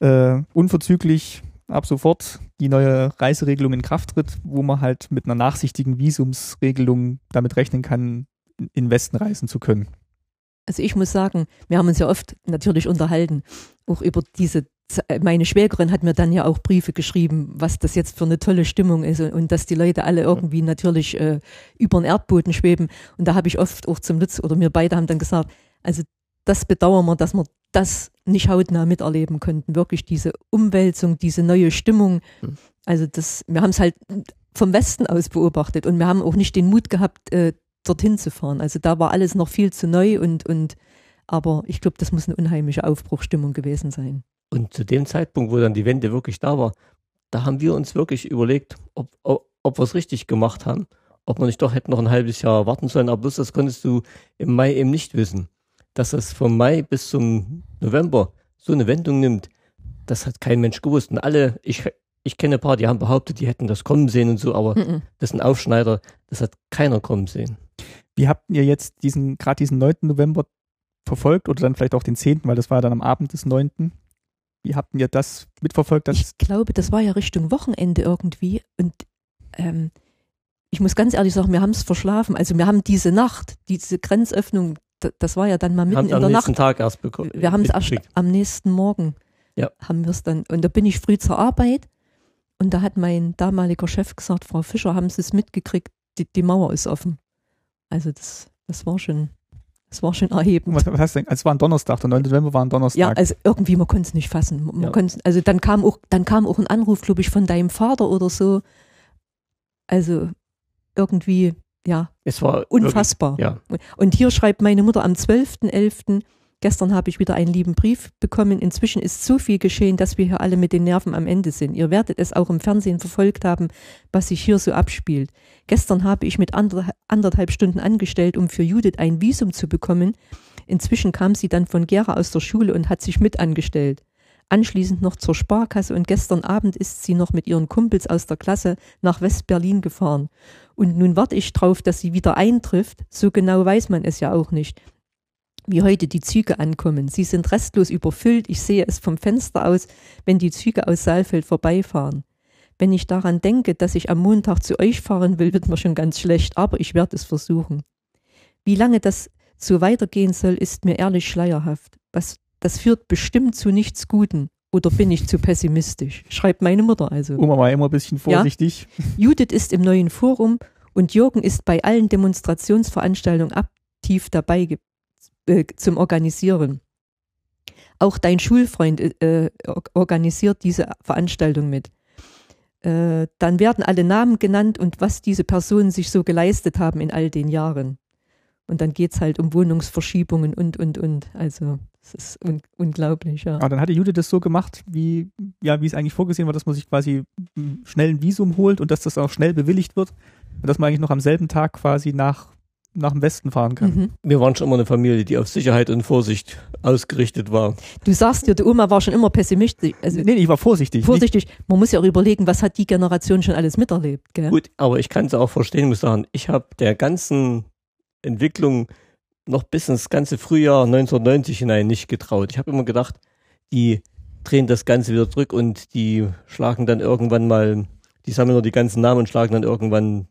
äh, unverzüglich ab sofort die neue Reiseregelung in Kraft tritt, wo man halt mit einer nachsichtigen Visumsregelung damit rechnen kann, in- Westen reisen zu können. Also ich muss sagen, wir haben uns ja oft natürlich unterhalten, auch über diese, meine Schwägerin hat mir dann ja auch Briefe geschrieben, was das jetzt für eine tolle Stimmung ist und, und dass die Leute alle irgendwie natürlich äh, über den Erdboden schweben. Und da habe ich oft auch zum Lutz oder wir beide haben dann gesagt, also das bedauern wir, dass wir das nicht hautnah miterleben konnten. Wirklich diese Umwälzung, diese neue Stimmung. Hm. Also das, wir haben es halt vom Westen aus beobachtet und wir haben auch nicht den Mut gehabt, äh, dorthin zu fahren. Also da war alles noch viel zu neu und, und aber ich glaube, das muss eine unheimliche Aufbruchstimmung gewesen sein. Und zu dem Zeitpunkt, wo dann die Wende wirklich da war, da haben wir uns wirklich überlegt, ob, ob, ob wir es richtig gemacht haben. Ob wir nicht doch hätten noch ein halbes Jahr warten sollen. Aber bloß das konntest du im Mai eben nicht wissen. Dass es vom Mai bis zum November so eine Wendung nimmt, das hat kein Mensch gewusst. Und alle, ich, ich kenne ein paar, die haben behauptet, die hätten das kommen sehen und so, aber Mhm. das sind Aufschneider, das hat keiner kommen sehen. Wie habt ihr jetzt diesen, gerade diesen 9. November verfolgt oder dann vielleicht auch den 10., weil das war dann am Abend des 9. Wie habt ihr das mitverfolgt? Dass, Ich glaube, das war ja Richtung Wochenende irgendwie und ähm, ich muss ganz ehrlich sagen, wir haben es verschlafen. Also wir haben diese Nacht, diese Grenzöffnung, da- das war ja dann mal Wir haben mitten es in am der nächsten Nacht. Tag erst bekommen. Wir haben es erst am nächsten Morgen Ja. haben wir es dann. Und da bin ich früh zur Arbeit und da hat mein damaliger Chef gesagt, Frau Fischer, haben Sie es mitgekriegt, die, die Mauer ist offen. Also das, das war schon, das war schon erhebend. was, was heißt denn? Also es war ein Donnerstag, der 9. November war ein Donnerstag. Ja, also irgendwie, man konnte es nicht fassen. Man Ja. konnte, also dann kam auch, dann kam auch ein Anruf, glaube ich, von deinem Vater oder so. Also irgendwie, ja, Es war unfassbar. Wirklich, ja. Und hier schreibt meine Mutter am 12.11., gestern habe ich wieder einen lieben Brief bekommen. Inzwischen ist so viel geschehen, dass wir hier alle mit den Nerven am Ende sind. Ihr werdet es auch im Fernsehen verfolgt haben, was sich hier so abspielt. Gestern habe ich mit ander, anderthalb Stunden angestellt, um für Judith ein Visum zu bekommen. Inzwischen kam sie dann von Gera aus der Schule und hat sich mit angestellt. Anschließend noch zur Sparkasse und gestern Abend ist sie noch mit ihren Kumpels aus der Klasse nach West-Berlin gefahren. Und nun warte ich drauf, dass sie wieder eintrifft. So genau weiß man es ja auch nicht. Wie heute die Züge ankommen. Sie sind restlos überfüllt. Ich sehe es vom Fenster aus, wenn die Züge aus Saalfeld vorbeifahren. Wenn ich daran denke, dass ich am Montag zu euch fahren will, wird mir schon ganz schlecht, aber ich werde es versuchen. Wie lange das so weitergehen soll, ist mir ehrlich schleierhaft. Was, das führt bestimmt zu nichts Guten. Oder bin ich zu pessimistisch? Schreibt meine Mutter also. Oma war immer ein bisschen vorsichtig. [laughs] Judith ist im neuen Forum und Jürgen ist bei allen Demonstrationsveranstaltungen aktiv dabei äh, zum Organisieren. auch dein Schulfreund äh, organisiert diese Veranstaltung mit. Äh, dann werden alle Namen genannt und was diese Personen sich so geleistet haben in all den Jahren. Und dann geht's halt um Wohnungsverschiebungen und, und, und. Also es ist un unglaublich, ja. Aber dann hatte Judith das so gemacht, wie, ja, wie es eigentlich vorgesehen war, dass man sich quasi schnell ein Visum holt und dass das auch schnell bewilligt wird und dass man eigentlich noch am selben Tag quasi nach, nach dem Westen fahren kann. Mhm. Wir waren schon immer eine Familie, die auf Sicherheit und Vorsicht ausgerichtet war. Du sagst dir, die Oma war schon immer pessimistisch. Also nee, ich war vorsichtig. Vorsichtig. Man muss ja auch überlegen, was hat die Generation schon alles miterlebt. Gell? Gut, aber ich kann es auch verstehen, muss sagen, ich habe der ganzen Entwicklung noch bis ins ganze Frühjahr 1990 hinein nicht getraut. Ich habe immer gedacht, die drehen das Ganze wieder zurück und die schlagen dann irgendwann mal, die sammeln nur die ganzen Namen und schlagen dann irgendwann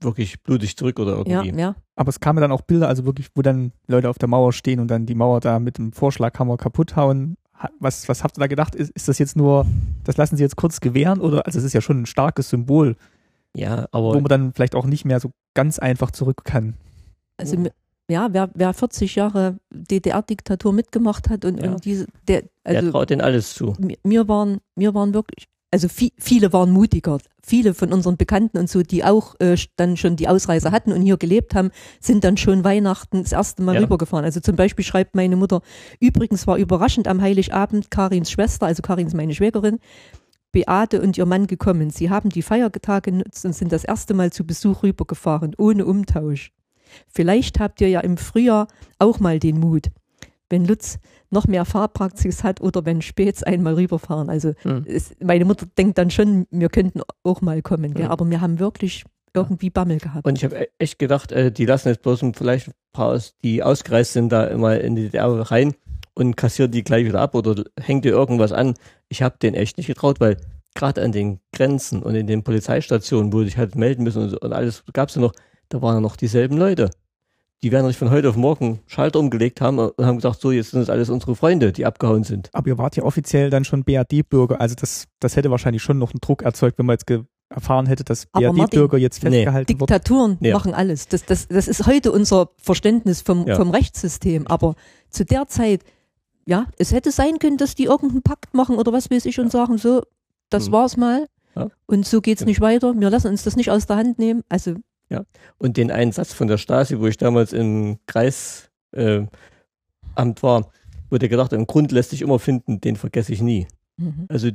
wirklich blutig zurück oder irgendwie. Ja, ja. Aber es kamen dann auch Bilder, also wirklich, wo dann Leute auf der Mauer stehen und dann die Mauer da mit dem Vorschlaghammer kaputt hauen. Was, was habt ihr da gedacht? Ist, ist das jetzt nur, das lassen sie jetzt kurz gewähren oder, also es ist ja schon ein starkes Symbol. Ja, aber. Wo man dann vielleicht auch nicht mehr so ganz einfach zurück kann. Also ja, wer, wer 40 Jahre DDR-Diktatur mitgemacht hat und, ja. und diese, der, also der traut denen alles zu. Wir waren, wir waren wirklich, also viel, viele waren mutiger. Viele von unseren Bekannten und so, die auch äh, dann schon die Ausreise hatten und hier gelebt haben, sind dann schon Weihnachten das erste Mal ja. rübergefahren. Also zum Beispiel schreibt meine Mutter, übrigens war überraschend am Heiligabend Karins Schwester, also Karin ist meine Schwägerin, Beate und ihr Mann gekommen. Sie haben die Feiertage genutzt und sind das erste Mal zu Besuch rübergefahren, ohne Umtausch. Vielleicht habt ihr ja im Frühjahr auch mal den Mut, wenn Lutz noch mehr Fahrpraxis hat oder wenn Späts einmal rüberfahren. Also hm. es, meine Mutter denkt dann schon, wir könnten auch mal kommen, hm. aber wir haben wirklich irgendwie Bammel gehabt. Und ich habe e-, echt gedacht, äh, die lassen jetzt bloß vielleicht ein paar, aus, die ausgereist sind, da immer in die DDR rein und kassieren die gleich wieder ab oder hängt dir irgendwas an. Ich habe den echt nicht getraut, weil gerade an den Grenzen und in den Polizeistationen, wo ich halt melden müssen und, und alles, gab es ja noch, da waren ja noch dieselben Leute. Die werden nicht von heute auf morgen Schalter umgelegt haben und haben gesagt, so, jetzt sind das alles unsere Freunde, die abgehauen sind. Aber ihr wart ja offiziell dann schon BRD-Bürger, also das, das hätte wahrscheinlich schon noch einen Druck erzeugt, wenn man jetzt erfahren hätte, dass BRD-Bürger jetzt festgehalten nee. Diktaturen nee. machen alles. Das, das, das ist heute unser Verständnis vom, ja. vom Rechtssystem. Aber zu der Zeit, ja, es hätte sein können, dass die irgendeinen Pakt machen oder was weiß ich und sagen, so, das hm. war's mal. Ja. Und so geht's ja. nicht weiter. Wir lassen uns das nicht aus der Hand nehmen. Also ja. Und den einen Satz von der Stasi, wo ich damals im Kreisamt äh, war, wo der gedacht im Grund lässt sich immer finden, den vergesse ich nie. Mhm. Also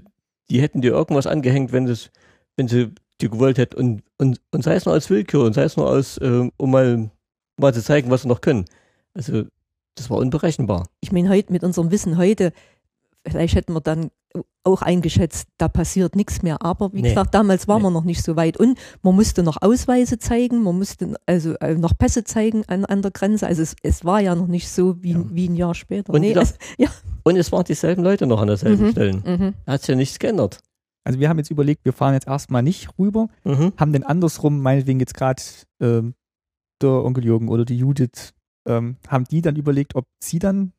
die hätten dir irgendwas angehängt, wenn, das, wenn sie dir gewollt hätten und, und, und sei es nur als Willkür und sei es nur aus, äh, um mal, mal zu zeigen, was sie noch können. Also das war unberechenbar. Ich meine, heute mit unserem Wissen heute, vielleicht hätten wir dann auch eingeschätzt, da passiert nichts mehr. Aber wie nee. gesagt, damals waren nee. wir noch nicht so weit. Und man musste noch Ausweise zeigen, man musste also äh, noch Pässe zeigen an, an der Grenze. Also es, es war ja noch nicht so wie, ja. wie ein Jahr später. Und, nee, das, es, [laughs] ja. und es waren dieselben Leute noch an derselben mhm. Stellen. Mhm. Da hat sich ja nichts geändert. Also wir haben jetzt überlegt, wir fahren jetzt erstmal nicht rüber, mhm. haben denn andersrum, meinetwegen jetzt gerade ähm, der Onkel Jürgen oder die Judith, ähm, haben die dann überlegt, ob sie dann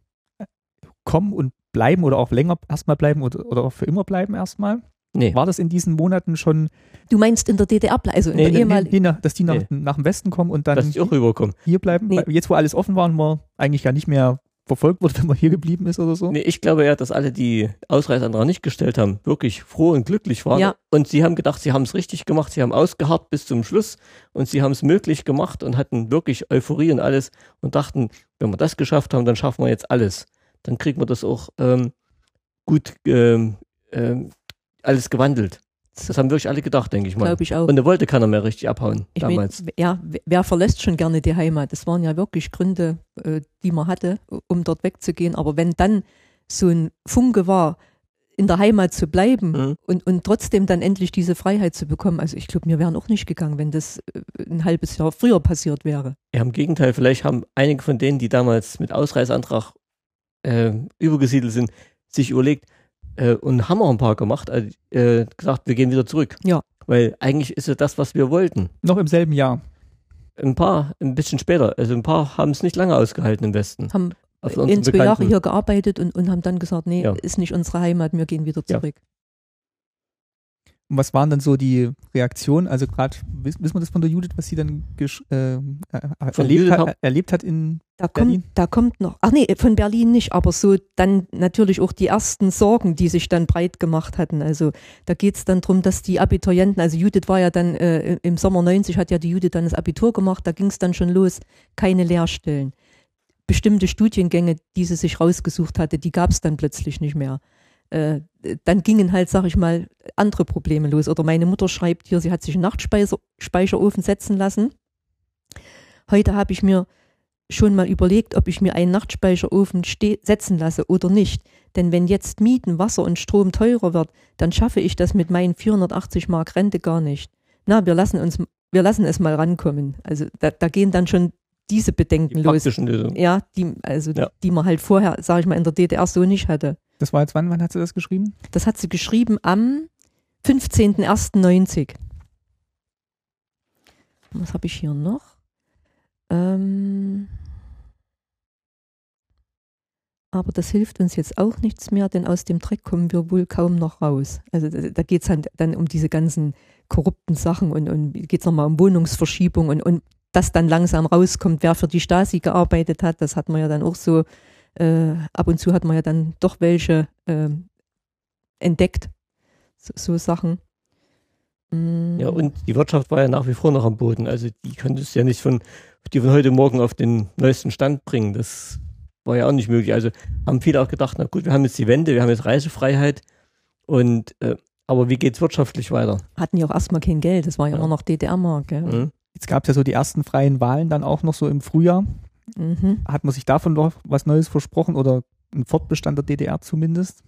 kommen und bleiben oder auch länger erstmal bleiben oder, oder auch für immer bleiben erstmal? Nee. War das in diesen Monaten schon. Du meinst in der DDR, also in nee, der nee, nee, dass die nach, nee. nach dem Westen kommen und dann dass die auch rüberkommen. hier bleiben? Nee. Jetzt, wo alles offen war und man eigentlich ja nicht mehr verfolgt wurde, [laughs] wenn man hier geblieben ist oder so? Nee, ich glaube ja, dass alle, die Ausreiseantrag nicht gestellt haben, wirklich froh und glücklich waren. Ja. Und sie haben gedacht, sie haben es richtig gemacht, sie haben ausgeharrt bis zum Schluss und sie haben es möglich gemacht und hatten wirklich Euphorie und alles und dachten, wenn wir das geschafft haben, dann schaffen wir jetzt alles dann kriegen wir das auch ähm, gut ähm, ähm, alles gewandelt. Das haben wirklich alle gedacht, denke ich mal. Glaube ich auch. Und da wollte keiner mehr richtig abhauen ich damals. Mein, ja, wer verlässt schon gerne die Heimat? Das waren ja wirklich Gründe, äh, die man hatte, um dort wegzugehen. Aber wenn dann so ein Funke war, in der Heimat zu bleiben mhm. und, und trotzdem dann endlich diese Freiheit zu bekommen. Also ich glaube, wir wären auch nicht gegangen, wenn das äh, ein halbes Jahr früher passiert wäre. Ja, im Gegenteil, vielleicht haben einige von denen, die damals mit Ausreiseantrag äh, übergesiedelt sind, sich überlegt äh, und haben auch ein paar gemacht, äh, gesagt, wir gehen wieder zurück. Ja. Weil eigentlich ist es das, was wir wollten. Noch im selben Jahr. Ein paar, ein bisschen später. Also ein paar haben es nicht lange ausgehalten im Westen. Haben in zwei Jahre hier gearbeitet und, und haben dann gesagt, nee, ja. ist nicht unsere Heimat, wir gehen wieder zurück. Und was waren dann so die Reaktionen? Also gerade, wissen wir das von der Judith, was sie dann äh, erlebt, hat, erlebt hat in da Berlin? Kommt, da kommt noch, ach nee, von Berlin nicht, aber so dann natürlich auch die ersten Sorgen, die sich dann breit gemacht hatten. Also da geht es dann darum, dass die Abiturienten, also Judith war ja dann äh, im Sommer 90, hat ja die Judith dann das Abitur gemacht, da ging es dann schon los, keine Lehrstellen. Bestimmte Studiengänge, die sie sich rausgesucht hatte, die gab es dann plötzlich nicht mehr äh, dann gingen halt, sag ich mal, andere Probleme los. Oder meine Mutter schreibt hier, sie hat sich einen Nachtspeicherofen setzen lassen. Heute habe ich mir schon mal überlegt, ob ich mir einen Nachtspeicherofen setzen lasse oder nicht. Denn wenn jetzt Mieten, Wasser und Strom teurer wird, dann schaffe ich das mit meinen 480 Mark Rente gar nicht. Na, wir lassen uns, wir lassen es mal rankommen. Also da, da gehen dann schon diese Bedenken die los. Lösungen. Ja, die, also ja. die man halt vorher, sage ich mal, in der DDR so nicht hatte. Das war jetzt wann? Wann hat sie das geschrieben? Das hat sie geschrieben am 15.01.90. Was habe ich hier noch? Ähm aber das hilft uns jetzt auch nichts mehr, denn aus dem Dreck kommen wir wohl kaum noch raus. Also da, geht es halt dann um diese ganzen korrupten Sachen und, und geht es nochmal um Wohnungsverschiebung und, und dass dann langsam rauskommt, wer für die Stasi gearbeitet hat. Das hat man ja dann auch so äh, ab und zu hat man ja dann doch welche äh, entdeckt, so, so Sachen. Mm. Ja, und die Wirtschaft war ja nach wie vor noch am Boden. Also die könntest du ja nicht von, die von heute Morgen auf den neuesten Stand bringen. Das war ja auch nicht möglich. Also haben viele auch gedacht, na gut, wir haben jetzt die Wende, wir haben jetzt Reisefreiheit und äh, aber wie geht es wirtschaftlich weiter? Hatten ja auch erstmal kein Geld, das war ja, ja. immer noch DDR-Mark. Mhm. Jetzt gab es ja so die ersten freien Wahlen dann auch noch so im Frühjahr. Mhm. Hat man sich davon noch was Neues versprochen oder ein Fortbestand der DDR zumindest?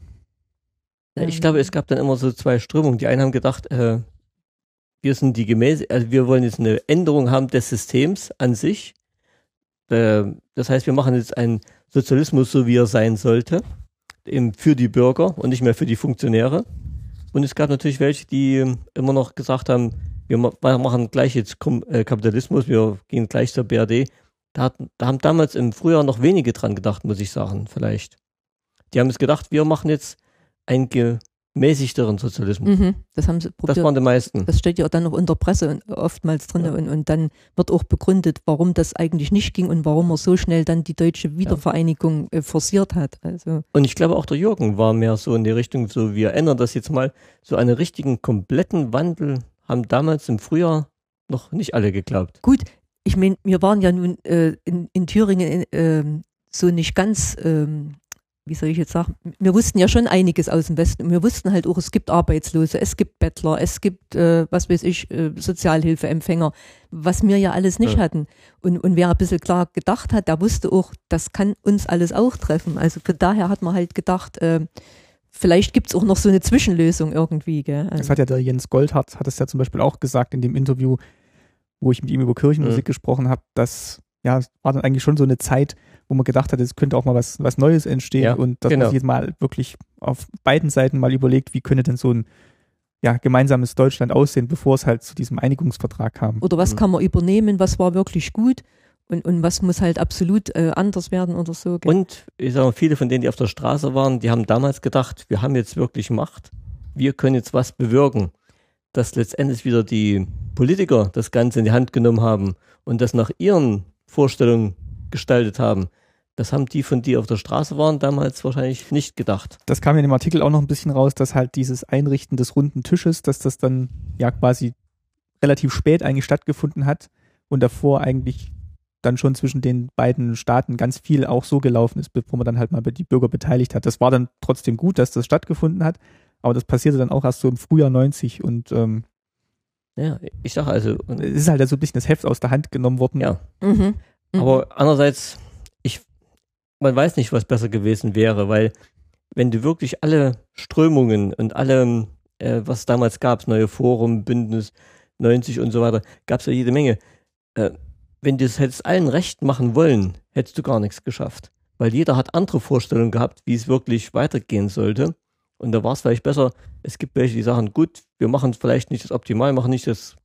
Ja, ich glaube, es gab dann immer so zwei Strömungen. Die einen haben gedacht, äh, wir sind die Gemäße, also wir wollen jetzt eine Änderung haben des Systems an sich. Äh, das heißt, wir machen jetzt einen Sozialismus, so wie er sein sollte, eben für die Bürger und nicht mehr für die Funktionäre. Und es gab natürlich welche, die immer noch gesagt haben, wir machen gleich jetzt äh, Kapitalismus, wir gehen gleich zur BRD da, hat, da haben damals im Frühjahr noch wenige dran gedacht, muss ich sagen, vielleicht. Die haben es gedacht, wir machen jetzt einen gemäßigteren Sozialismus. Mhm, das haben sie probiert. Das waren die meisten. Das steht ja dann noch in der Presse oftmals drin ja. und, und dann wird auch begründet, warum das eigentlich nicht ging und warum man so schnell dann die deutsche Wiedervereinigung ja. äh, forciert hat. Also. Und ich glaube auch der Jürgen war mehr so in die Richtung, so wir ändern das jetzt mal, so einen richtigen kompletten Wandel haben damals im Frühjahr noch nicht alle geglaubt. Gut, ich meine, wir waren ja nun äh, in, in, Thüringen äh, so nicht ganz, äh, wie soll ich jetzt sagen, wir wussten ja schon einiges aus dem Westen. Und wir wussten halt auch, es gibt Arbeitslose, es gibt Bettler, es gibt, äh, was weiß ich, äh, Sozialhilfeempfänger, was wir ja alles nicht ja. hatten. Und, und wer ein bisschen klar gedacht hat, der wusste auch, das kann uns alles auch treffen. Also von daher hat man halt gedacht, äh, vielleicht gibt es auch noch so eine Zwischenlösung irgendwie. Gell? Also. Das hat ja der Jens Goldhardt, hat es ja zum Beispiel auch gesagt in dem Interview, wo ich mit ihm über Kirchenmusik mhm. gesprochen habe, das ja, war dann eigentlich schon so eine Zeit, wo man gedacht hat, es könnte auch mal was, was Neues entstehen ja, und dass genau. man sich jetzt mal wirklich auf beiden Seiten mal überlegt, wie könnte denn so ein ja, gemeinsames Deutschland aussehen, bevor es halt zu diesem Einigungsvertrag kam. Oder was mhm. kann man übernehmen, was war wirklich gut und, und was muss halt absolut äh, anders werden oder so. Gell? Und ich sage mal, viele von denen, die auf der Straße waren, die haben damals gedacht, wir haben jetzt wirklich Macht, wir können jetzt was bewirken dass letztendlich wieder die Politiker das Ganze in die Hand genommen haben und das nach ihren Vorstellungen gestaltet haben. Das haben die von die auf der Straße waren damals wahrscheinlich nicht gedacht. Das kam in dem Artikel auch noch ein bisschen raus, dass halt dieses Einrichten des runden Tisches, dass das dann ja quasi relativ spät eigentlich stattgefunden hat und davor eigentlich dann schon zwischen den beiden Staaten ganz viel auch so gelaufen ist, bevor man dann halt mal die Bürger beteiligt hat. Das war dann trotzdem gut, dass das stattgefunden hat, aber das passierte dann auch erst so im Frühjahr 90 und ähm, ja, ich sage also. Es ist halt so ein bisschen das Heft aus der Hand genommen worden. Ja. Mhm. Mhm. Aber andererseits, ich, man weiß nicht, was besser gewesen wäre, weil wenn du wirklich alle Strömungen und alle, äh, was damals gab, neue Forum, Bündnis 90 und so weiter, gab es ja jede Menge. Äh, wenn du es hättest allen recht machen wollen, hättest du gar nichts geschafft. Weil jeder hat andere Vorstellungen gehabt, wie es wirklich weitergehen sollte. Und da war es vielleicht besser, es gibt welche, die sagen, gut, wir machen vielleicht nicht das Optimal, machen nicht das,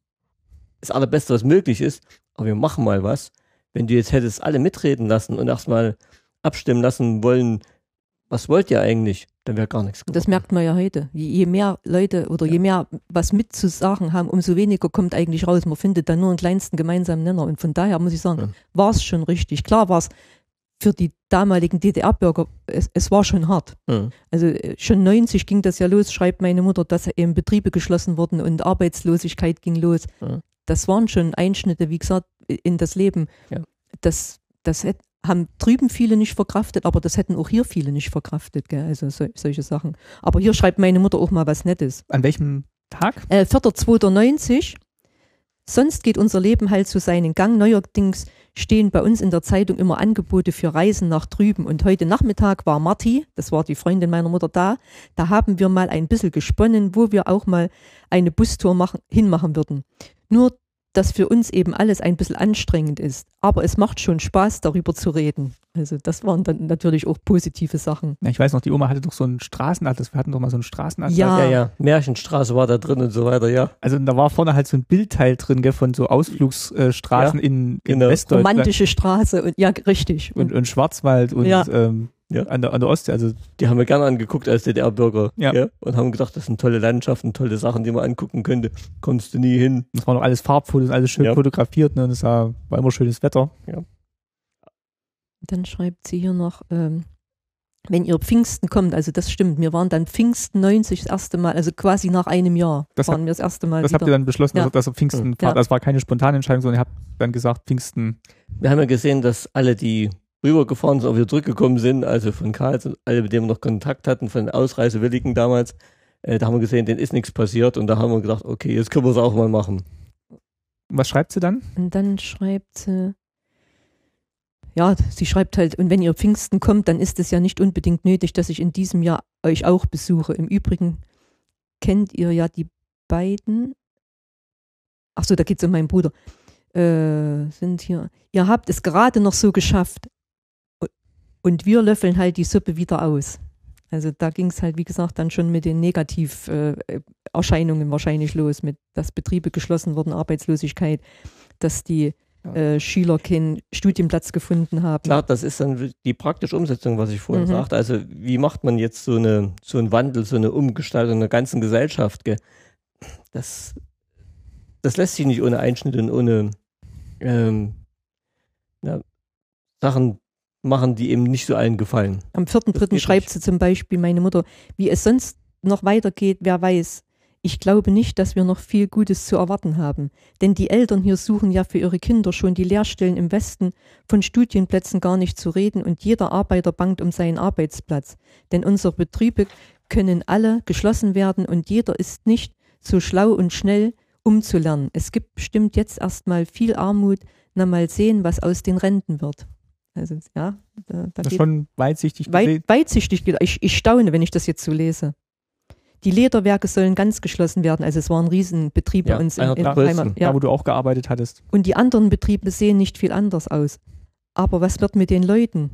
das Allerbeste, was möglich ist, aber wir machen mal was. Wenn du jetzt hättest alle mitreden lassen und erstmal abstimmen lassen wollen, was wollt ihr eigentlich? dann wäre gar nichts Und Das merkt man ja heute. Je, je mehr Leute oder Ja. je mehr was mitzusagen haben, umso weniger kommt eigentlich raus. Man findet dann nur einen kleinsten gemeinsamen Nenner. Und von daher muss ich sagen, Ja. war es schon richtig. Klar war es für die damaligen DDR-Bürger, es, es war schon hart. Mhm. Also äh, schon 90 ging das ja los, schreibt meine Mutter, dass eben Betriebe geschlossen wurden und Arbeitslosigkeit ging los. Ja. Das waren schon Einschnitte, wie gesagt, in das Leben. Ja. Das, das hätt, haben drüben viele nicht verkraftet, aber das hätten auch hier viele nicht verkraftet. Gell? Also so, solche Sachen. Aber hier schreibt meine Mutter auch mal was Nettes. An welchem Tag? Äh, 4.2.90. Sonst geht unser Leben halt so seinen Gang. Neuerdings stehen bei uns in der Zeitung immer Angebote für Reisen nach drüben. Und heute Nachmittag war Marti, das war die Freundin meiner Mutter da. Da haben wir mal ein bisschen gesponnen, wo wir auch mal eine Bustour machen, hinmachen würden. Nur, dass für uns eben alles ein bisschen anstrengend ist. Aber es macht schon Spaß, darüber zu reden. Also das waren dann natürlich auch positive Sachen. Ja, ich weiß noch, die Oma hatte doch so einen Straßenatlas. Wir hatten doch mal so einen Straßenatlas. Ja. Ja, ja. Märchenstraße war da drin und so weiter, ja. Also da war vorne halt so ein Bildteil drin, gell, von so Ausflugsstraßen in, in genau. Westdeutschland Romantische Straße und ja, richtig. und, und Schwarzwald und Ja. ähm, Ja. an, der, an der Ostsee. Also Die haben wir gerne angeguckt als DDR-Bürger. Ja. gell? Und haben gedacht, das sind tolle Landschaften, tolle Sachen, die man angucken könnte. Kommst du nie hin. das waren noch alles Farbfotos, alles schön Ja. fotografiert. Ne, und es war, war immer schönes Wetter. Dann schreibt sie hier noch, ähm, wenn ihr Pfingsten kommt, also das stimmt, wir waren dann Pfingsten 90 das erste Mal, also quasi nach einem Jahr Das waren wir das erste Mal Das wieder. habt ihr dann beschlossen, Ja. dass, dass ihr Pfingsten Ja. fahrt. Das war keine spontane Entscheidung, sondern ihr habt dann gesagt, Pfingsten. Wir haben ja gesehen, dass alle, die rübergefahren sind, auch wieder zurückgekommen sind, also von Karls, alle, mit denen wir noch Kontakt hatten, von den Ausreisewilligen damals, äh, da haben wir gesehen, denen ist nichts passiert und da haben wir gedacht, okay, jetzt können wir es auch mal machen. Was schreibt sie dann? Und dann schreibt sie, ja, sie schreibt halt, und wenn ihr Pfingsten kommt, dann ist es ja nicht unbedingt nötig, dass ich in diesem Jahr euch auch besuche. Im Übrigen kennt ihr ja die beiden. Ach so, da geht es um meinen Bruder. Äh, sind hier. Ihr habt es gerade noch so geschafft. Und wir löffeln halt die Suppe wieder aus. Also da ging es halt, wie gesagt, dann schon mit den Negativerscheinungen äh, wahrscheinlich los, mit dass Betriebe geschlossen wurden, Arbeitslosigkeit, dass die. Äh, Schüler keinen Studienplatz gefunden haben. Klar, das ist dann die praktische Umsetzung, was ich vorhin Mhm. sagte. Also wie macht man jetzt so eine so einen Wandel, so eine Umgestaltung der ganzen Gesellschaft? Gell? Das, das lässt sich nicht ohne Einschnitte und ohne ähm, na, Sachen machen, die eben nicht so allen gefallen. Am Das 4.3. geht schreibt nicht. sie zum Beispiel, meine Mutter, wie es sonst noch weitergeht, wer weiß. Ich glaube nicht, dass wir noch viel Gutes zu erwarten haben. Denn die Eltern hier suchen ja für ihre Kinder schon die Lehrstellen im Westen, von Studienplätzen gar nicht zu reden und jeder Arbeiter bangt um seinen Arbeitsplatz. Denn unsere Betriebe können alle geschlossen werden und jeder ist nicht so schlau und schnell umzulernen. Es gibt bestimmt jetzt erstmal viel Armut, na mal sehen, was aus den Renten wird. Also ja, da, da Das ist schon weitsichtig weit, weitsichtig. Ich, ich staune, wenn ich das jetzt so lese. Die Lederwerke sollen ganz geschlossen werden. Also es war ein Riesenbetrieb Ja, bei uns in, in Heimat. größten. Da, Ja. wo du auch gearbeitet hattest. Und die anderen Betriebe sehen nicht viel anders aus. Aber was wird mit den Leuten?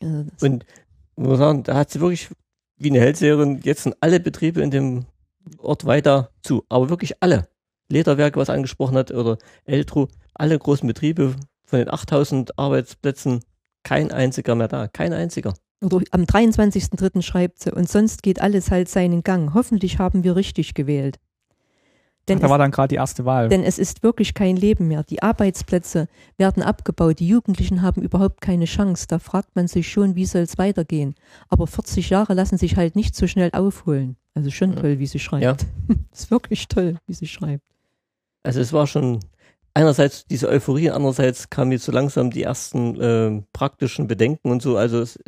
Das- Und muss sagen, da hat sie wirklich wie eine Hellseherin, jetzt sind alle Betriebe in dem Ort weiter zu. Aber wirklich alle. Lederwerke, was angesprochen hat, oder Eltro, alle großen Betriebe von den 8000 Arbeitsplätzen, kein einziger mehr da. Kein einziger. Oder am 23.03. schreibt sie, und sonst geht alles halt seinen Gang. Hoffentlich haben wir richtig gewählt. Denn Ach, da es war dann gerade die erste Wahl. Denn es ist wirklich kein Leben mehr. Die Arbeitsplätze werden abgebaut. Die Jugendlichen haben überhaupt keine Chance. Da fragt man sich schon, wie soll es weitergehen. Aber 40 Jahre lassen sich halt nicht so schnell aufholen. Also schon toll, wie sie schreibt. Ja. [laughs] ist wirklich toll, wie sie schreibt. Also es war schon einerseits diese Euphorie, andererseits kamen jetzt so langsam die ersten ähm, praktischen Bedenken und so. Also es,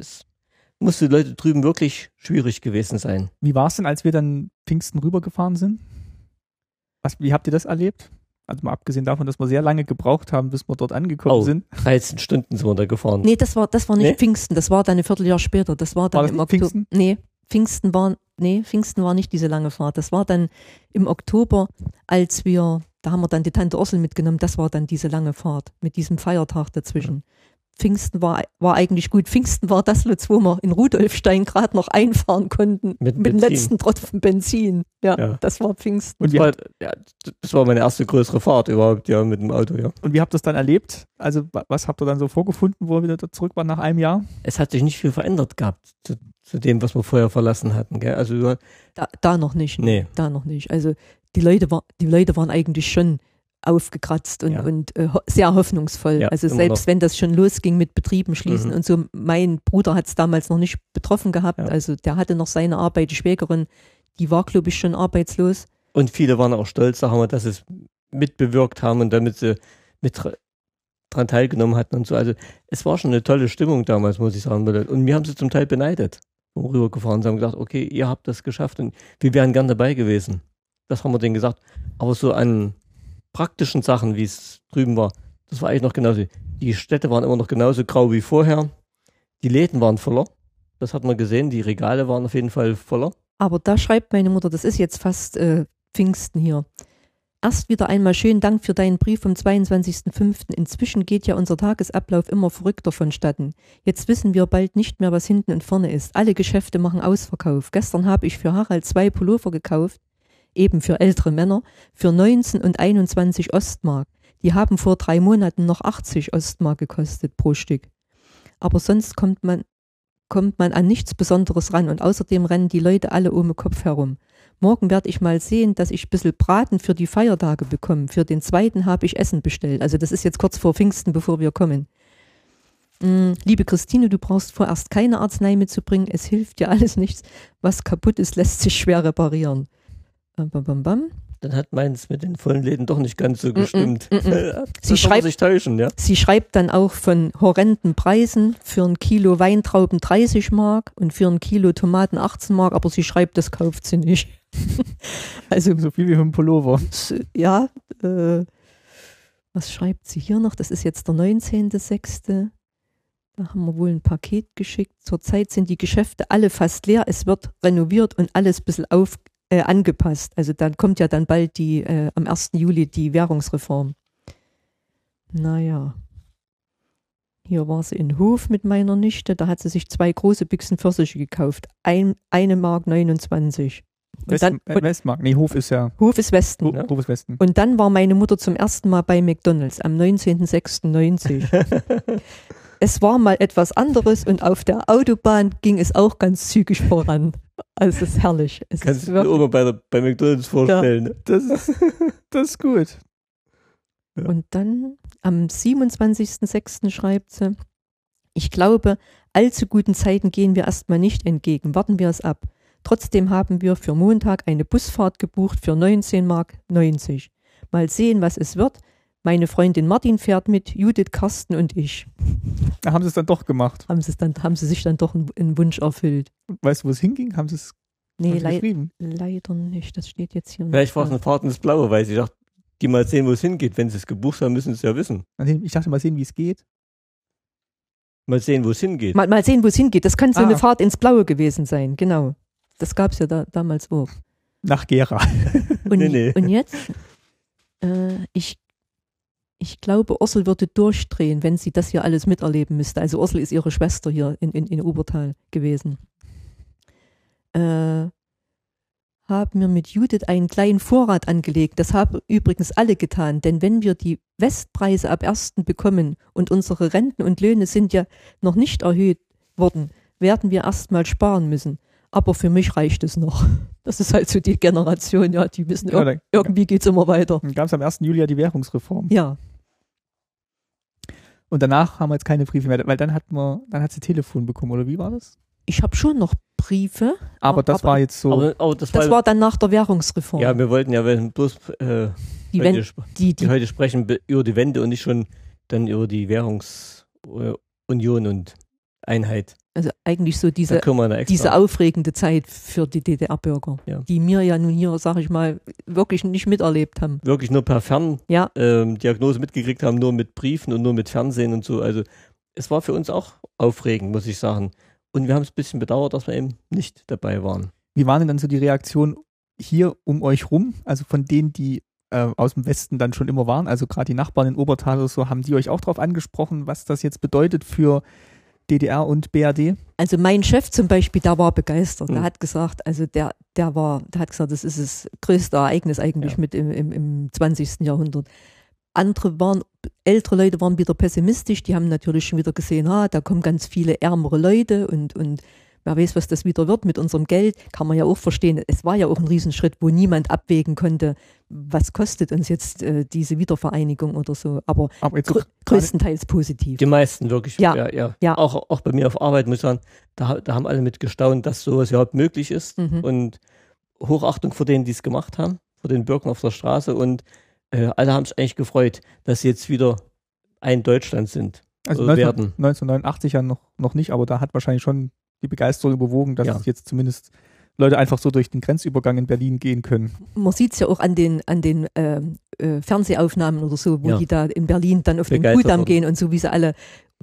es musste die Leute drüben wirklich schwierig gewesen sein. Wie war es denn, als wir dann Pfingsten rübergefahren sind? Was, wie habt ihr das erlebt? Also mal abgesehen davon, dass wir sehr lange gebraucht haben, bis wir dort angekommen Oh. sind. 13 Stunden sind wir da gefahren. Nee, das war, das war nicht Nee? Pfingsten, das war dann ein Vierteljahr später. Das war dann War das im Oktober. Pfingsten? Nee, Pfingsten war, nee, Pfingsten war nicht diese lange Fahrt. Das war dann im Oktober, als wir, da haben wir dann die Tante Ursel mitgenommen, das war dann diese lange Fahrt mit diesem Feiertag dazwischen. Pfingsten war, war eigentlich gut. Pfingsten war das, Lutz, wo wir in Rudolfstein gerade noch einfahren konnten Mit mit dem letzten Tropfen Benzin. Ja, Ja. das war Pfingsten. Und war, ja, das war meine erste größere Fahrt überhaupt, ja, mit dem Auto, ja. und wie habt ihr das dann erlebt? Also wa- was habt ihr dann so vorgefunden, wo ihr wieder da zurück waren nach einem Jahr? Es hat sich nicht viel verändert gehabt zu, zu dem, was wir vorher verlassen hatten, gell? Also, Da, da noch nicht. nee. Da noch nicht. Also die Leute, war, die Leute waren eigentlich schon aufgekratzt und, Ja. und äh, sehr hoffnungsvoll. Ja, also selbst noch. wenn das schon losging mit Betrieben schließen Mhm. und so, mein Bruder hat es damals noch nicht betroffen gehabt. Ja. Also der hatte noch seine Arbeit, die Schwägerin, die war, glaube ich, schon arbeitslos. Und viele waren auch stolz, sagen wir, dass sie es mitbewirkt haben und damit sie mit dra- dran teilgenommen hatten und so. Also es war schon eine tolle Stimmung damals, muss ich sagen. Und wir haben sie zum Teil beneidet, wo wir rübergefahren sind, haben gesagt, okay, ihr habt das geschafft und wir wären gern dabei gewesen. Das haben wir denen gesagt. Aber so an praktischen Sachen, wie es drüben war, das war eigentlich noch genauso. Die Städte waren immer noch genauso grau wie vorher. Die Läden waren voller. Das hat man gesehen. Die Regale waren auf jeden Fall voller. Aber da schreibt meine Mutter, das ist jetzt fast äh, Pfingsten hier. Erst wieder einmal schönen Dank für deinen Brief vom 22.05. Inzwischen geht ja unser Tagesablauf immer verrückter vonstatten. Jetzt wissen wir bald nicht mehr, was hinten und vorne ist. Alle Geschäfte machen Ausverkauf. Gestern habe ich für Harald zwei Pullover gekauft, eben für ältere Männer, für 19 und 21 Ostmark. Die haben vor drei Monaten noch 80 Ostmark gekostet pro Stück. Aber sonst kommt man, kommt man an nichts Besonderes ran und außerdem rennen die Leute alle um den Kopf herum. Morgen werde ich mal sehen, dass ich ein bisschen Braten für die Feiertage bekomme. Für den zweiten habe ich Essen bestellt. Also das ist jetzt kurz vor Pfingsten, bevor wir kommen. Mm, Liebe Christine, du brauchst vorerst keine Arznei mitzubringen. Es hilft dir alles nichts. Was kaputt ist, lässt sich schwer reparieren. Bam, bam, bam. Dann hat meins mit den vollen Läden doch nicht ganz so gestimmt. mm, mm. [laughs] Das Sie schreibt- sich täuschen, ja. Sie schreibt dann auch von horrenden Preisen. Für ein Kilo Weintrauben 30 Mark und für ein Kilo Tomaten 18 Mark, aber sie schreibt, das kauft sie nicht. [laughs] also So viel wie für einen Pullover. ja, äh, was schreibt sie hier noch? Das ist jetzt der 19.06. Da haben wir wohl ein Paket geschickt. Zurzeit sind die Geschäfte alle fast leer. Es wird renoviert und alles ein bisschen auf, äh, angepasst. Also dann kommt ja dann bald die, äh, am 1. Juli die Währungsreform. Naja. Hier war sie in Hof mit meiner Nichte. Da hat sie sich zwei große Büchsen Pfirsiche gekauft. Ein, eine Mark 29. Und West, dann, äh, Westmark. Nee, Hof ist ja. Hof ist Westen. Ho Ja. Hof ist Westen. Und dann war meine Mutter zum ersten Mal bei McDonalds am 19.06.90. [laughs] es war mal etwas anderes und auf der Autobahn ging es auch ganz zügig voran. Also es ist herrlich. Es Kannst du dir wirklich, immer bei, der, bei McDonalds vorstellen. ne? Das ist, [laughs] das ist gut. und dann am 27.06. schreibt sie, ich glaube, allzu guten Zeiten gehen wir erstmal nicht entgegen. Warten wir es ab. Trotzdem haben wir für Montag eine Busfahrt gebucht für 19 Mark 90. Mal sehen, was es wird. Meine Freundin Martin fährt mit, Judith, Carsten und ich. Da haben sie es dann doch gemacht. haben sie, es dann, haben sie sich dann doch einen, einen Wunsch erfüllt. Weißt du, wo es hinging? Haben sie es Nee, haben sie lei geschrieben? leider nicht. Das steht jetzt hier Vielleicht war es nicht. eine Fahrt ins Blaue, weil sie dachte, die mal sehen, wo es hingeht. Wenn sie es gebucht haben, müssen sie es ja wissen. Ich dachte mal sehen, wie es geht. Mal sehen, wo es hingeht. Mal, mal sehen, wo es hingeht. Das kann so Ah. eine Fahrt ins Blaue gewesen sein, genau. Das gab es ja da, damals auch. Nach Gera. Und, Nee, nee. und jetzt, äh, ich, ich glaube, Ursel würde durchdrehen, wenn sie das hier alles miterleben müsste. Also Ursel ist ihre Schwester hier in, in, in Obertal gewesen. Äh, haben wir mit Judith einen kleinen Vorrat angelegt. Das haben übrigens alle getan, denn wenn wir die Westpreise ab 1. bekommen und unsere Renten und Löhne sind ja noch nicht erhöht worden, werden wir erstmal sparen müssen. Aber für mich reicht es noch. [laughs] Das ist halt so die Generation, ja, die wissen, Ja, irgendwie geht's immer weiter. dann gab es am 1. Juli ja die Währungsreform. Ja, Und danach haben wir jetzt keine Briefe mehr, weil dann hat man, dann hat sie Telefon bekommen, oder wie war das? ich habe schon noch Briefe. Aber das Aber- war jetzt so. Aber, aber das, Das war, war dann nach der Währungsreform. ja, wir wollten ja wenn bloß äh, die, heute, wenn, sp- die, die die, heute sprechen be- über die Wende und nicht schon dann über die Währungsunion und Einheit. Also eigentlich so diese, diese aufregende Zeit für die DDR-Bürger, Ja. die mir ja nun hier, sag ich mal, wirklich nicht miterlebt haben. wirklich nur per Fern Ja, ähm, Diagnose mitgekriegt haben, nur mit Briefen und nur mit Fernsehen und so. Also es war für uns auch aufregend, muss ich sagen. Und wir haben es ein bisschen bedauert, dass wir eben nicht dabei waren. Wie waren denn dann so die Reaktionen hier um euch rum? Also von denen, die äh, aus dem Westen dann schon immer waren, also gerade die Nachbarn in Obertal oder so, haben die euch auch darauf angesprochen, was das jetzt bedeutet für DDR und BRD? Also mein Chef zum Beispiel, der war begeistert. Mhm. Der hat gesagt, also der, der war, der hat gesagt, das ist das größte Ereignis eigentlich Ja. mit im, im, im 20. Jahrhundert. Andere waren, ältere Leute waren wieder pessimistisch, die haben natürlich schon wieder gesehen, ah, da kommen ganz viele ärmere Leute und, und wer weiß, was das wieder wird mit unserem Geld, kann man ja auch verstehen. Es war ja auch ein Riesenschritt, wo niemand abwägen konnte, was kostet uns jetzt äh, diese Wiedervereinigung oder so. Aber Aber auch größtenteils positiv. Die meisten wirklich. Ja. ja, ja. Ja. Auch, auch bei mir auf Arbeit muss ich sagen, da, da haben alle mit gestaunt, dass sowas überhaupt möglich ist. Mhm. Und Hochachtung vor denen, die es gemacht haben, vor den Bürgern auf der Straße. Und äh, alle haben sich eigentlich gefreut, dass sie jetzt wieder ein Deutschland sind. also äh, 19, werden. 1989 ja noch, noch nicht, aber da hat wahrscheinlich schon die Begeisterung überwogen, dass Ja. jetzt zumindest Leute einfach so durch den Grenzübergang in Berlin gehen können. man sieht es ja auch an den, an den ähm, äh, Fernsehaufnahmen oder so, wo Ja. die da in Berlin dann auf den Begeistert Kudamm wurden. gehen und so, wie sie alle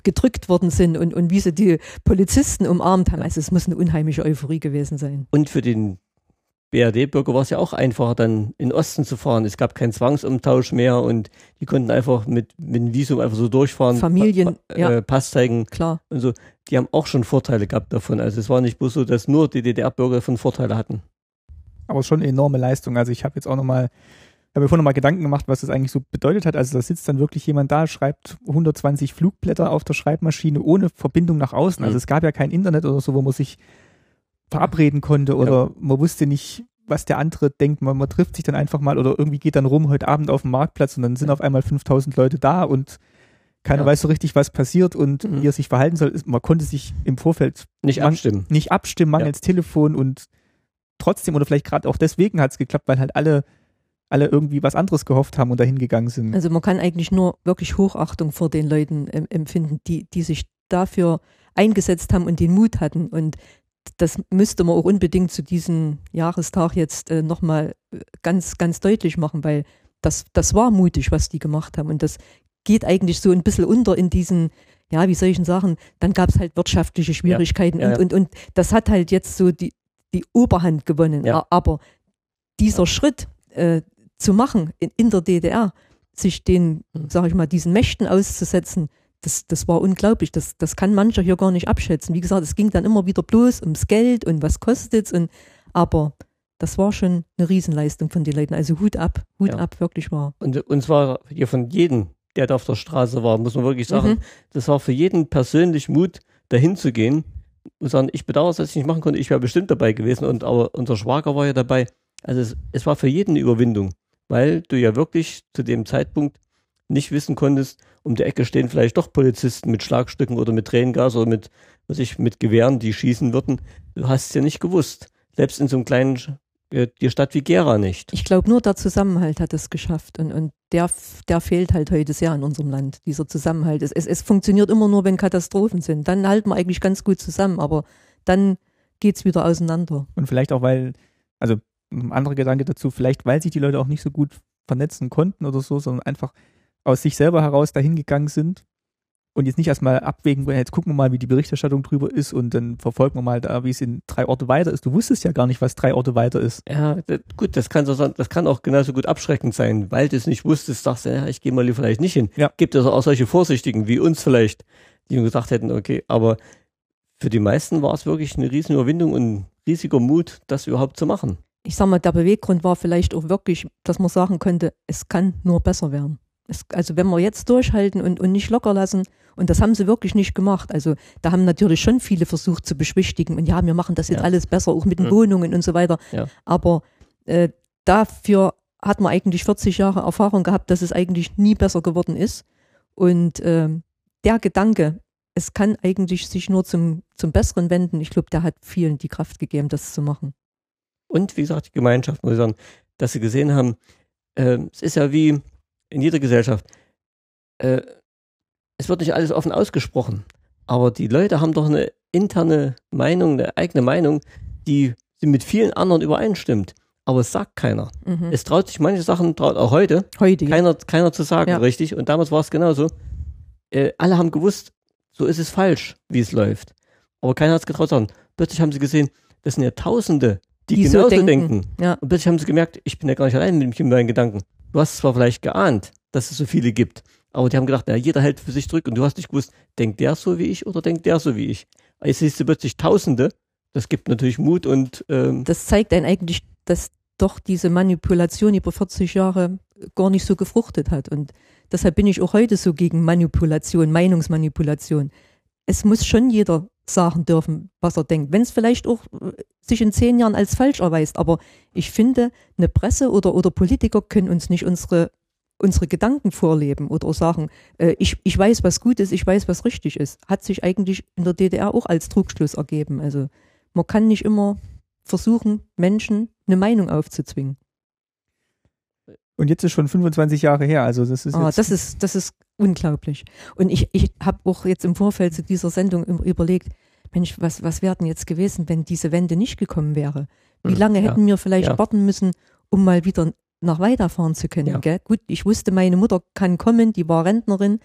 gedrückt worden sind und, und wie sie die Polizisten umarmt haben. Also es muss eine unheimliche Euphorie gewesen sein. Und für den BRD-Bürger war es ja auch einfacher, dann in den Osten zu fahren. Es gab keinen Zwangsumtausch mehr und die konnten einfach mit, mit dem Visum einfach so durchfahren. Familien, Pa- ja. äh, Pass zeigen Klar. und so. Die haben auch schon Vorteile gehabt davon. Also es war nicht bloß so, dass nur die DDR-Bürger davon Vorteile hatten. Aber schon eine enorme Leistung. Also ich habe jetzt auch nochmal, habe mir vorhin nochmal Gedanken gemacht, was das eigentlich so bedeutet hat. Also da sitzt dann wirklich jemand da, schreibt 120 Flugblätter auf der Schreibmaschine ohne Verbindung nach außen. Also Mhm. es gab ja kein Internet oder so, wo man sich verabreden konnte oder man wusste nicht, was der andere denkt. Man, man trifft sich dann einfach mal oder irgendwie geht dann rum heute Abend auf dem Marktplatz und dann sind auf einmal 5000 Leute da und keiner Ja. weiß so richtig, was passiert und Mhm. wie er sich verhalten soll. Man konnte sich im Vorfeld Nicht Man- abstimmen. nicht abstimmen, mangels Telefon und trotzdem oder vielleicht gerade auch deswegen hat es geklappt, weil halt alle, alle irgendwie was anderes gehofft haben und dahin gegangen sind. Also man kann eigentlich nur wirklich Hochachtung vor den Leuten ähm, empfinden, die, die sich dafür eingesetzt haben und den Mut hatten. Und das müsste man auch unbedingt zu diesem Jahrestag jetzt äh, nochmal ganz, ganz deutlich machen, weil das, das war mutig, was die gemacht haben. Und das geht eigentlich so ein bisschen unter in diesen, ja, wie soll ich denn sagen, dann gab es halt wirtschaftliche Schwierigkeiten Ja, ja. Und, und, und das hat halt jetzt so die, die Oberhand gewonnen. Ja. Aber dieser Schritt äh, zu machen in, in der DDR, sich den, Mhm. sag ich mal, diesen Mächten auszusetzen, das, das war unglaublich. Das, das kann mancher hier gar nicht abschätzen. Wie gesagt, es ging dann immer wieder bloß ums Geld und was kostet's und aber das war schon eine Riesenleistung von den Leuten. Also Hut ab, Hut Ja. ab, wirklich wahr. Und, und zwar hier von jedem, der da auf der Straße war, muss man wirklich sagen, Mhm. das war für jeden persönlich Mut, dahin zu gehen und sagen, ich bedauere, dass ich nicht machen konnte, ich wäre bestimmt dabei gewesen und aber unser Schwager war ja dabei. Also es, es war für jeden eine Überwindung, weil du ja wirklich zu dem Zeitpunkt nicht wissen konntest, um die Ecke stehen vielleicht doch Polizisten mit Schlagstücken oder mit Tränengas oder mit, was ich, mit Gewehren, die schießen würden. Du hast es ja nicht gewusst. Selbst in so einem kleinen, die Stadt wie Gera nicht. Ich glaube, nur der Zusammenhalt hat es geschafft und, und der, der fehlt halt heute sehr in unserem Land, dieser Zusammenhalt. Es, es, es funktioniert immer nur, wenn Katastrophen sind. Dann halten wir eigentlich ganz gut zusammen, aber dann geht's wieder auseinander. Und vielleicht auch, weil, also ein anderer Gedanke dazu, vielleicht weil sich die Leute auch nicht so gut vernetzen konnten oder so, sondern einfach aus sich selber heraus dahin gegangen sind und jetzt nicht erstmal abwägen, wollen, jetzt gucken wir mal, wie die Berichterstattung drüber ist und dann verfolgen wir mal da, wie es in drei Orte weiter ist. Du wusstest ja gar nicht, was drei Orte weiter ist. Ja, das, gut, das kann, so, sein- das kann auch genauso gut abschreckend sein, weil du es nicht wusstest, sagst du, ja, ich gehe mal lieber vielleicht nicht hin. Ja. Gibt es auch solche Vorsichtigen wie uns vielleicht, die gesagt hätten, okay, aber für die meisten war es wirklich eine riesen Überwindung und ein riesiger Mut, das überhaupt zu machen. Ich sag mal, der Beweggrund war vielleicht auch wirklich, dass man sagen konnte, es kann nur besser werden. Es, also wenn wir jetzt durchhalten und, und nicht locker lassen, und das haben sie wirklich nicht gemacht. Also da haben natürlich schon viele versucht zu beschwichtigen und ja, wir machen das jetzt Ja. alles besser, auch mit den Mhm. Wohnungen und so weiter. Ja. Aber äh, dafür hat man eigentlich 40 Jahre Erfahrung gehabt, dass es eigentlich nie besser geworden ist. Und ähm, der Gedanke, es kann eigentlich sich nur zum, zum Besseren wenden, ich glaube, der hat vielen die Kraft gegeben, das zu machen. Und wie gesagt, die Gemeinschaft, muss ich sagen, dass sie gesehen haben, äh, es ist ja wie in jeder Gesellschaft, äh, es wird nicht alles offen ausgesprochen, aber die Leute haben doch eine interne Meinung, eine eigene Meinung, die mit vielen anderen übereinstimmt. Aber es sagt keiner. Mhm. Es traut sich manche Sachen, traut auch heute, Heute. keiner, keiner zu sagen, Ja. richtig. Und damals war es genauso. Äh, alle haben gewusst, so ist es falsch, wie es läuft. Aber keiner hat es getraut zu sagen. Plötzlich haben sie gesehen, das sind ja Tausende, die, Die so genauso denken. denken. Ja. Und plötzlich haben sie gemerkt, ich bin ja gar nicht allein mit meinen Gedanken. Du hast zwar vielleicht geahnt, dass es so viele gibt, aber die haben gedacht, na, jeder hält für sich zurück und du hast nicht gewusst, denkt der so wie ich oder denkt der so wie ich. Jetzt siehst du plötzlich Tausende, das gibt natürlich Mut und ähm, Das zeigt einen eigentlich, dass doch diese Manipulation über 40 Jahre gar nicht so gefruchtet hat. Und deshalb bin ich auch heute so gegen Manipulation, Meinungsmanipulation. Es muss schon jeder sagen dürfen, was er denkt. Wenn es vielleicht auch äh, sich in zehn Jahren als falsch erweist. Aber ich finde, eine Presse oder, oder Politiker können uns nicht unsere, unsere Gedanken vorleben oder sagen, äh, ich, ich weiß, was gut ist, ich weiß, was richtig ist. Hat sich eigentlich in der DDR auch als Trugschluss ergeben. Also man kann nicht immer versuchen, Menschen eine Meinung aufzuzwingen. Und jetzt ist schon 25 Jahre her, also das ist Ah, das ist, das ist unglaublich. Und ich, ich habe auch jetzt im Vorfeld zu dieser Sendung überlegt, Mensch, was, was wäre denn jetzt gewesen, wenn diese Wende nicht gekommen wäre? Wie Hm, lange ja. hätten wir vielleicht Ja. warten müssen, um mal wieder nach weiterfahren zu können? Ja. Gell? Gut, ich wusste, meine Mutter kann kommen, die war Rentnerin,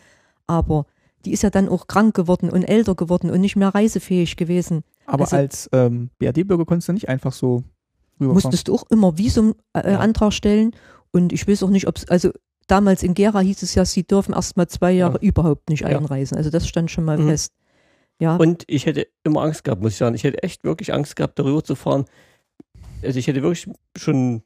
aber die ist ja dann auch krank geworden und älter geworden und nicht mehr reisefähig gewesen. aber also- als ähm, BRD-Bürger konntest du nicht einfach so rüberfahren. musstest du auch immer Visumantrag äh, stellen. Und ich weiß auch nicht, ob es, also damals in Gera hieß es ja, sie dürfen erst mal zwei Jahre überhaupt nicht einreisen. Also das stand schon mal Mhm. fest. Ja, Und ich hätte immer Angst gehabt, muss ich sagen. Ich hätte echt wirklich Angst gehabt, darüber zu fahren. Also ich hätte wirklich schon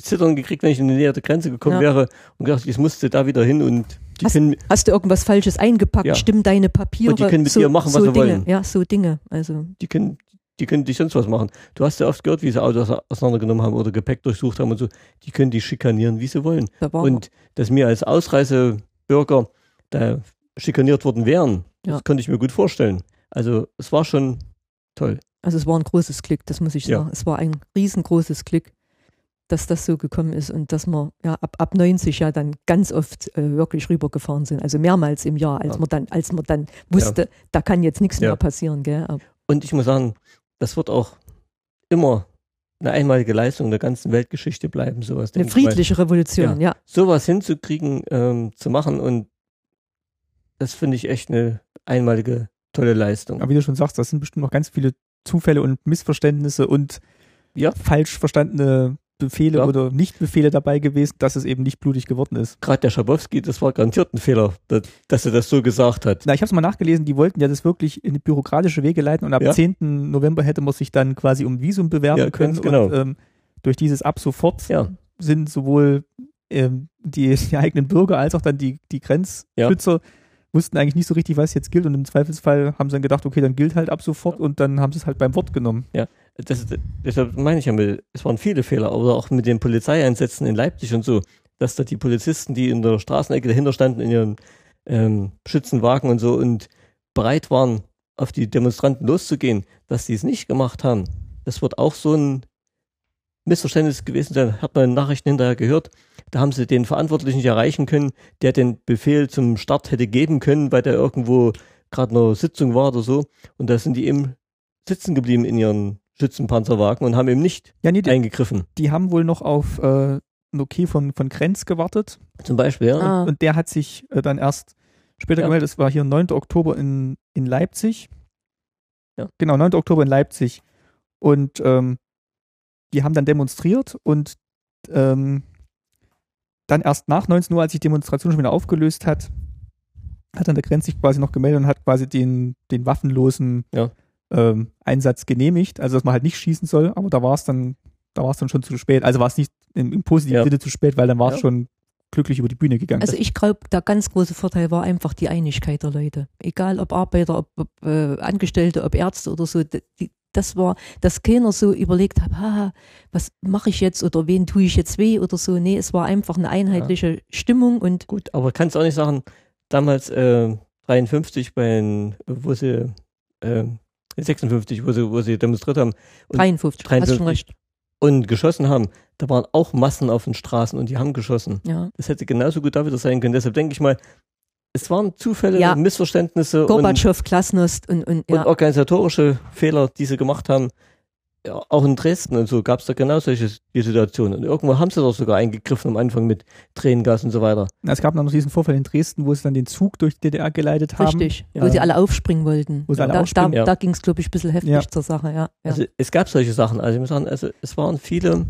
Zittern gekriegt, wenn ich in die Nähe der Grenze gekommen Ja. wäre und gedacht, ich musste da wieder hin und die Hast- können, hast du irgendwas Falsches eingepackt? Ja. Stimmen deine Papiere? Und die können mit so, dir machen, was so sie Dinge. wollen. Ja, so Dinge. Also die können, die können dich sonst was machen. Du hast ja oft gehört, wie sie Autos auseinandergenommen haben oder Gepäck durchsucht haben und so. Die können dich schikanieren, wie sie wollen. da Und dass wir als Ausreisebürger da schikaniert worden wären, Ja. das konnte ich mir gut vorstellen. Also es war schon toll. Also es war ein großes Glück, das muss ich Ja. sagen. Es war ein riesengroßes Glück, dass das so gekommen ist und dass wir ja ab, ab 90 ja dann ganz oft äh, wirklich rübergefahren sind. Also mehrmals im Jahr, als Ja. man dann, als man dann wusste, da kann jetzt nichts Ja. mehr passieren, gell? Aber Und ich muss sagen, das wird auch immer eine einmalige Leistung der ganzen Weltgeschichte bleiben, sowas. eine friedliche Revolution, ja. Sowas hinzukriegen, ähm, zu machen und das finde ich echt eine einmalige, tolle Leistung. Aber wie du schon sagst, das sind bestimmt noch ganz viele Zufälle und Missverständnisse und Ja. falsch verstandene Befehle Ja. oder Nicht-Befehle dabei gewesen, dass es eben nicht blutig geworden ist. Gerade der Schabowski, das war garantiert ein Fehler, dass, dass er das so gesagt hat. Na, ich habe es mal nachgelesen, die wollten ja das wirklich in bürokratische Wege leiten und ab Ja. 10. November hätte man sich dann quasi um Visum bewerben Ja, können. genau. Und ähm, durch dieses ab sofort Ja. sind sowohl ähm, die, die eigenen Bürger als auch dann die, die Grenzschützer wussten eigentlich nicht so richtig, was jetzt gilt und im Zweifelsfall haben sie dann gedacht, okay, dann gilt halt ab sofort und dann haben sie es halt beim Wort genommen. Das, deshalb meine ich ja, mit, es waren viele Fehler, aber auch mit den Polizeieinsätzen in Leipzig und so, dass da die Polizisten, die in der Straßenecke dahinter standen, in ihren ähm, Schützenwagen und so und bereit waren, auf die Demonstranten loszugehen, dass die es nicht gemacht haben. Das wird auch so ein Missverständnis gewesen sein, hat man in den Nachrichten hinterher gehört. Da haben sie den Verantwortlichen nicht erreichen können, der den Befehl zum Start hätte geben können, weil der irgendwo gerade eine Sitzung war oder so. Und da sind die eben sitzen geblieben in ihren Schützenpanzerwagen und haben eben nicht Ja, nee, die, eingegriffen. die haben wohl noch auf äh, ein Okay von, von Krenz gewartet Zum Beispiel, ja. Ah, und der hat sich äh, dann erst später Ja. gemeldet, es war hier 9. Oktober in, in Leipzig. Ja. Genau, 9. Oktober in Leipzig. Und ähm, die haben dann demonstriert und ähm, dann erst nach 19 Uhr, als sich die Demonstration schon wieder aufgelöst hat, hat dann der Grenz sich quasi noch gemeldet und hat quasi den, den waffenlosen Ja. ähm, Einsatz genehmigt. Also dass man halt nicht schießen soll, aber da war es dann, da war es dann schon zu spät. Also war es nicht im, im positiven Ja. Sinne zu spät, weil dann war es Ja. schon glücklich über die Bühne gegangen. also ich glaube, der ganz große Vorteil war einfach die Einigkeit der Leute. Egal ob Arbeiter, ob, ob äh, Angestellte, ob Ärzte oder so. Die, das war, dass keiner so überlegt hat, ha, was mache ich jetzt oder wen tue ich jetzt weh oder so. Nee, es war einfach eine einheitliche Stimmung und Gut, aber kannst auch nicht sagen, damals äh, 53 bei den, wo sie äh, 56, wo sie, wo sie demonstriert haben Und 53, hast schon 53. recht. und geschossen haben, da waren auch Massen auf den Straßen und die haben geschossen. Ja. Das hätte genauso gut da wieder sein können. Deshalb denke ich mal, es waren Zufälle, Ja. Missverständnisse und, Gorbatschow, Glasnost und, und und ja. organisatorische Fehler, die sie gemacht haben. Ja, auch in Dresden und so gab es da genau solche Situationen. Und irgendwo haben sie doch sogar eingegriffen am Anfang mit Tränengas und so weiter. es gab dann noch diesen Vorfall in Dresden, wo sie dann den Zug durch die DDR geleitet haben. Richtig, Ja. wo sie alle aufspringen wollten. Wo sie alle da aufspringen, da, ja. da ging es, glaube ich, ein bisschen heftig Ja. zur Sache, ja. ja. Also es gab solche Sachen. Also ich muss sagen, also es waren viele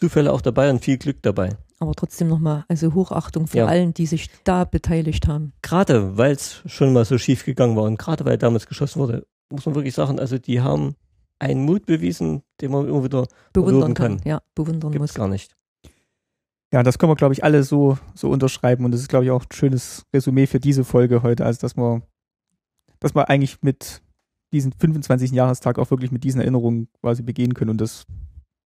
Zufälle auch dabei und viel Glück dabei. Aber trotzdem nochmal, also Hochachtung vor Ja. allen, die sich da beteiligt haben. Gerade weil es schon mal so schief gegangen war und gerade weil damals geschossen wurde, muss man wirklich sagen, also die haben einen Mut bewiesen, den man immer wieder Bewundern kann. kann. Ja, bewundern gibt muss. gar nicht. Ja, das können wir, glaube ich, alle so, so unterschreiben. Und das ist, glaube ich, auch ein schönes Resümee für diese Folge heute. Also, dass wir, dass wir eigentlich mit diesem 25. Jahrestag auch wirklich mit diesen Erinnerungen quasi begehen können. Und das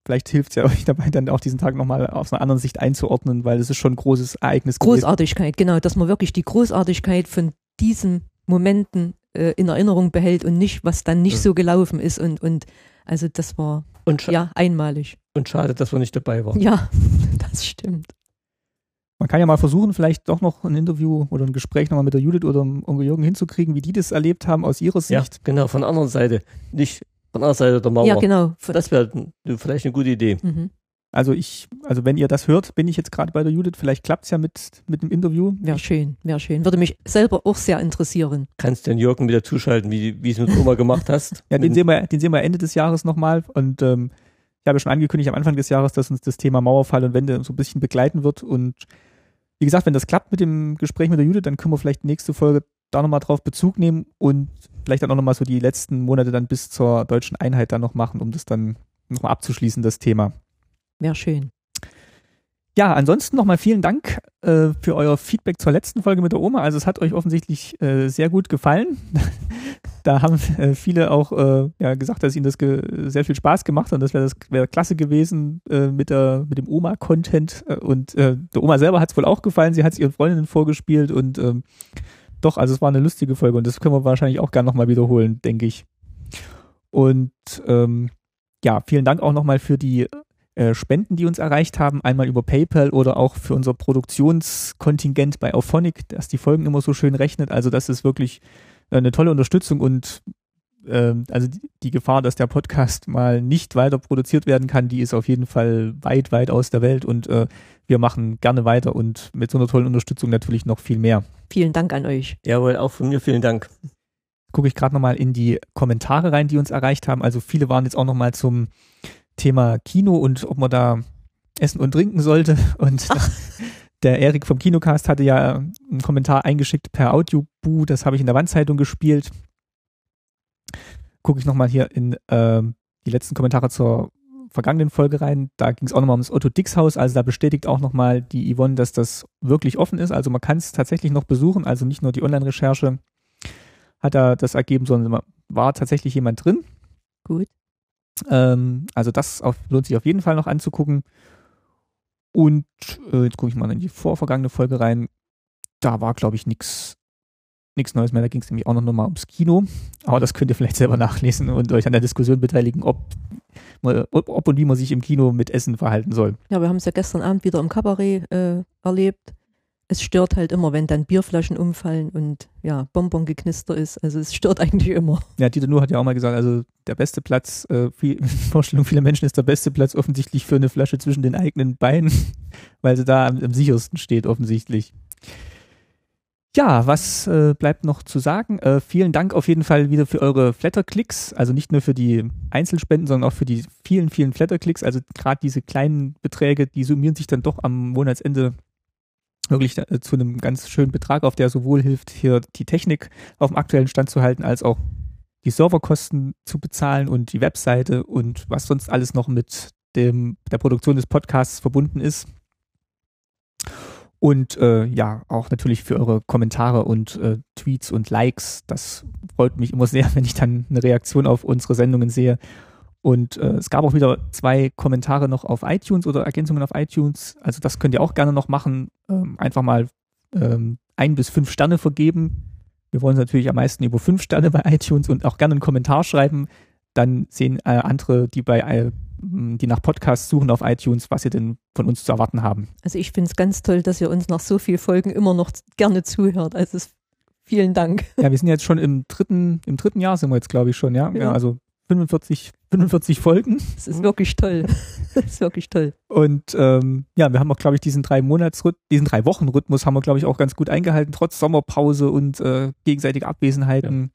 vielleicht hilft es ja [laughs] euch dabei, dann auch diesen Tag nochmal aus einer anderen Sicht einzuordnen, weil es ist schon ein großes Ereignis gewesen. Großartigkeit, genau, dass man wirklich die Großartigkeit von diesen Momenten äh, in Erinnerung behält und nicht, was dann nicht Ja. so gelaufen ist. Und, und also das war ja einmalig. und schade, dass wir nicht dabei waren. Ja, [laughs] das stimmt. Man kann ja mal versuchen, vielleicht doch noch ein Interview oder ein Gespräch nochmal mit der Judith oder dem Onkel Jürgen hinzukriegen, wie die das erlebt haben aus ihrer Ja, Sicht. genau, von der anderen Seite. Nicht von der anderen Seite der Mauer. Ja, genau. Das wäre vielleicht eine gute Idee. mhm. Also ich, also wenn ihr das hört, bin ich jetzt gerade bei der Judith. Vielleicht klappt es ja mit, mit dem Interview. Wäre schön, wäre schön. Würde mich selber auch sehr interessieren. Kannst den Jürgen wieder zuschalten, wie wie es mit Oma gemacht hast. [laughs] Ja, den sehen wir, den sehen wir Ende des Jahres nochmal. Und ähm, ich habe ja schon angekündigt am Anfang des Jahres, dass uns das Thema Mauerfall und Wende so ein bisschen begleiten wird. Und wie gesagt, wenn das klappt mit dem Gespräch mit der Judith, dann können wir vielleicht nächste Folge da nochmal drauf Bezug nehmen und vielleicht dann auch nochmal so die letzten Monate dann bis zur deutschen Einheit dann noch machen, um das dann nochmal abzuschließen, das Thema. Wäre schön. Ja, ansonsten nochmal vielen Dank äh, für euer Feedback zur letzten Folge mit der Oma. Also es hat euch offensichtlich äh, sehr gut gefallen. [laughs] da haben äh, viele auch äh, ja, gesagt, dass ihnen das sehr viel Spaß gemacht hat und das wäre das wär klasse gewesen äh, mit, der, mit dem Oma-Content. Äh, Und der Oma selber hat es wohl auch gefallen. Sie hat es ihren Freundinnen vorgespielt und ähm, doch, also es war eine lustige Folge und das können wir wahrscheinlich auch gerne nochmal wiederholen, denke ich. Und ähm, ja, vielen Dank auch nochmal für die äh, Spenden, die uns erreicht haben, einmal über PayPal oder auch für unser Produktionskontingent bei Auphonic, das die Folgen immer so schön rechnet. Also das ist wirklich äh, eine tolle Unterstützung und ähm, also die, die Gefahr, dass der Podcast mal nicht weiter produziert werden kann, die ist auf jeden Fall weit, weit aus der Welt und äh, wir machen gerne weiter und mit so einer tollen Unterstützung natürlich noch viel mehr. Vielen Dank an euch. Jawohl, auch von mir vielen Dank. gucke ich gerade nochmal in die Kommentare rein, die uns erreicht haben. Also viele waren jetzt auch nochmal zum Thema Kino und ob man da essen und trinken sollte. Und [laughs] der Erik vom Kinocast hatte ja einen Kommentar eingeschickt per Audioboo. Das habe ich in der Wandzeitung gespielt. Gucke ich nochmal hier in ähm, die letzten Kommentare zur vergangenen Folge rein. Da ging es auch nochmal ums Otto Dix Haus. Also da bestätigt auch nochmal die Yvonne, dass das wirklich offen ist. Also man kann es tatsächlich noch besuchen. Also nicht nur die Online-Recherche hat er das ergeben, sondern war tatsächlich jemand drin. Gut. Ähm, also das auf, lohnt sich auf jeden Fall noch anzugucken. Und äh, jetzt gucke ich mal in die vorvergangene Folge rein. Da war, glaube ich, nichts nichts Neues mehr. Da ging es nämlich auch noch mal ums Kino. Aber das könnt ihr vielleicht selber nachlesen und euch an der Diskussion beteiligen, ob, ob, und wie man sich im Kino mit Essen verhalten soll. Ja, wir haben es ja gestern Abend wieder im Kabarett äh, erlebt. Es stört halt immer, wenn dann Bierflaschen umfallen und ja, Bonbongeknister ist. Also es stört [laughs] eigentlich immer. Ja, Dieter Nuhr hat ja auch mal gesagt, also der beste Platz, äh, viel, [laughs] Vorstellung vieler Menschen ist der beste Platz offensichtlich für eine Flasche zwischen den eigenen Beinen, [laughs] weil sie da am, am sichersten steht, offensichtlich. Ja, was äh, bleibt noch zu sagen? Äh, vielen Dank auf jeden Fall wieder für eure Flatterklicks, also nicht nur für die Einzelspenden, sondern auch für die vielen, vielen Flatterklicks. Also gerade diese kleinen Beträge, die summieren sich dann doch am Monatsende wirklich äh, zu einem ganz schönen Betrag, auf der sowohl hilft, hier die Technik auf dem aktuellen Stand zu halten, als auch die Serverkosten zu bezahlen und die Webseite und was sonst alles noch mit dem, der Produktion des Podcasts verbunden ist. Und äh, ja, auch natürlich für eure Kommentare und äh, Tweets und Likes. Das freut mich immer sehr, [laughs] wenn ich dann eine Reaktion auf unsere Sendungen sehe. Und äh, es gab auch wieder zwei Kommentare noch auf iTunes oder Ergänzungen auf iTunes. Also das könnt ihr auch gerne noch machen. Ähm, einfach mal ähm, ein bis fünf Sterne vergeben. Wir wollen natürlich am meisten über fünf Sterne bei [laughs] iTunes und auch gerne einen Kommentar schreiben. Dann sehen äh, andere, die bei äh, die nach Podcasts suchen auf iTunes, was sie denn von uns zu erwarten haben. Also ich finde es ganz toll, dass ihr uns nach so vielen Folgen immer noch gerne zuhört. Also es, vielen Dank. Ja, wir sind jetzt schon im dritten, im dritten Jahr sind wir jetzt, glaube ich, schon, ja. Ja. ja also 45, 45 Folgen. Es ist wirklich toll. Es ist wirklich toll. Und ähm, ja, wir haben auch, glaube ich, diesen drei Monats, diesen drei Wochen Rhythmus haben wir, glaube ich, auch ganz gut eingehalten, trotz Sommerpause und äh, gegenseitiger Abwesenheiten.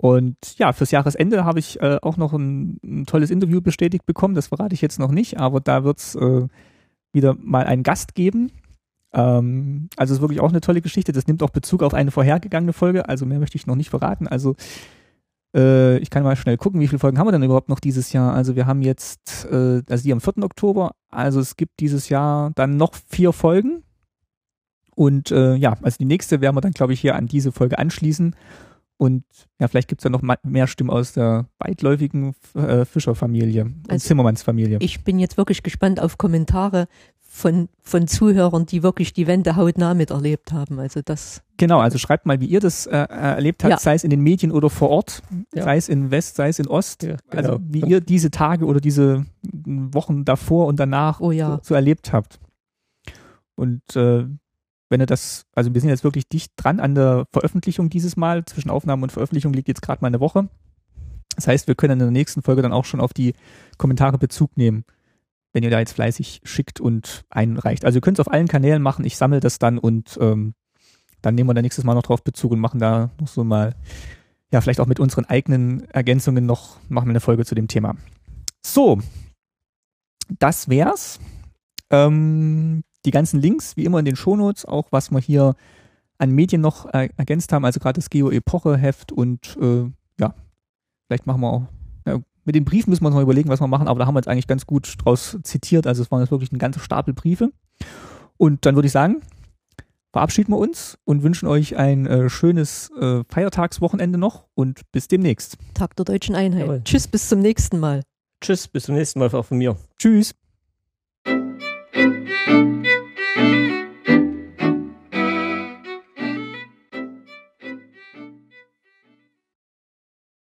Und ja, fürs Jahresende habe ich äh, auch noch ein, ein, tolles Interview bestätigt bekommen. Das verrate ich jetzt noch nicht, aber da wird es äh, wieder mal einen Gast geben. Ähm, also ist wirklich auch eine tolle Geschichte. Das nimmt auch Bezug auf eine vorhergegangene Folge. Also mehr möchte ich noch nicht verraten. Also äh, ich kann mal schnell gucken, wie viele Folgen haben wir denn überhaupt noch dieses Jahr? Also wir haben jetzt, äh, also die am 4. Oktober. Also es gibt dieses Jahr dann noch vier Folgen. Und äh, ja, also die nächste werden wir dann, glaube ich, hier an diese Folge anschließen. Und ja, vielleicht gibt es ja noch mehr Stimmen aus der weitläufigen äh, Fischerfamilie und also Zimmermannsfamilie. Ich bin jetzt wirklich gespannt auf Kommentare von, von Zuhörern, die wirklich die Wende hautnah miterlebt haben. Also das. Genau, also schreibt mal, wie ihr das äh, erlebt habt, ja. sei es in den Medien oder vor Ort, ja. sei es in West, sei es in Ost. Ja, also genau. Also wie ihr diese Tage oder diese Wochen davor und danach oh, ja. so, so erlebt habt. Und äh, wenn ihr das, also wir sind jetzt wirklich dicht dran an der Veröffentlichung dieses Mal. Zwischen Aufnahme und Veröffentlichung liegt jetzt gerade mal eine Woche. Das heißt, wir können in der nächsten Folge dann auch schon auf die Kommentare Bezug nehmen, wenn ihr da jetzt fleißig schickt und einreicht. Also ihr könnt es auf allen Kanälen machen. Ich sammle das dann und ähm, dann nehmen wir da nächstes Mal noch drauf Bezug und machen da noch so mal, ja, vielleicht auch mit unseren eigenen Ergänzungen noch, machen wir eine Folge zu dem Thema. So, das wär's. Ähm, die ganzen Links, wie immer in den Shownotes, auch was wir hier an Medien noch äh, ergänzt haben, also gerade das Geo-Epoche-Heft und äh, ja, vielleicht machen wir auch, ja, mit den Briefen müssen wir uns noch überlegen, was wir machen, aber da haben wir jetzt eigentlich ganz gut draus zitiert, also es waren jetzt wirklich ein ganzer Stapel Briefe. Und dann würde ich sagen, verabschieden wir uns und wünschen euch ein äh, schönes äh, Feiertagswochenende noch und bis demnächst. Tag der deutschen Einheit. Jawohl. Tschüss, bis zum nächsten Mal. Tschüss, bis zum nächsten Mal auch von mir. Tschüss.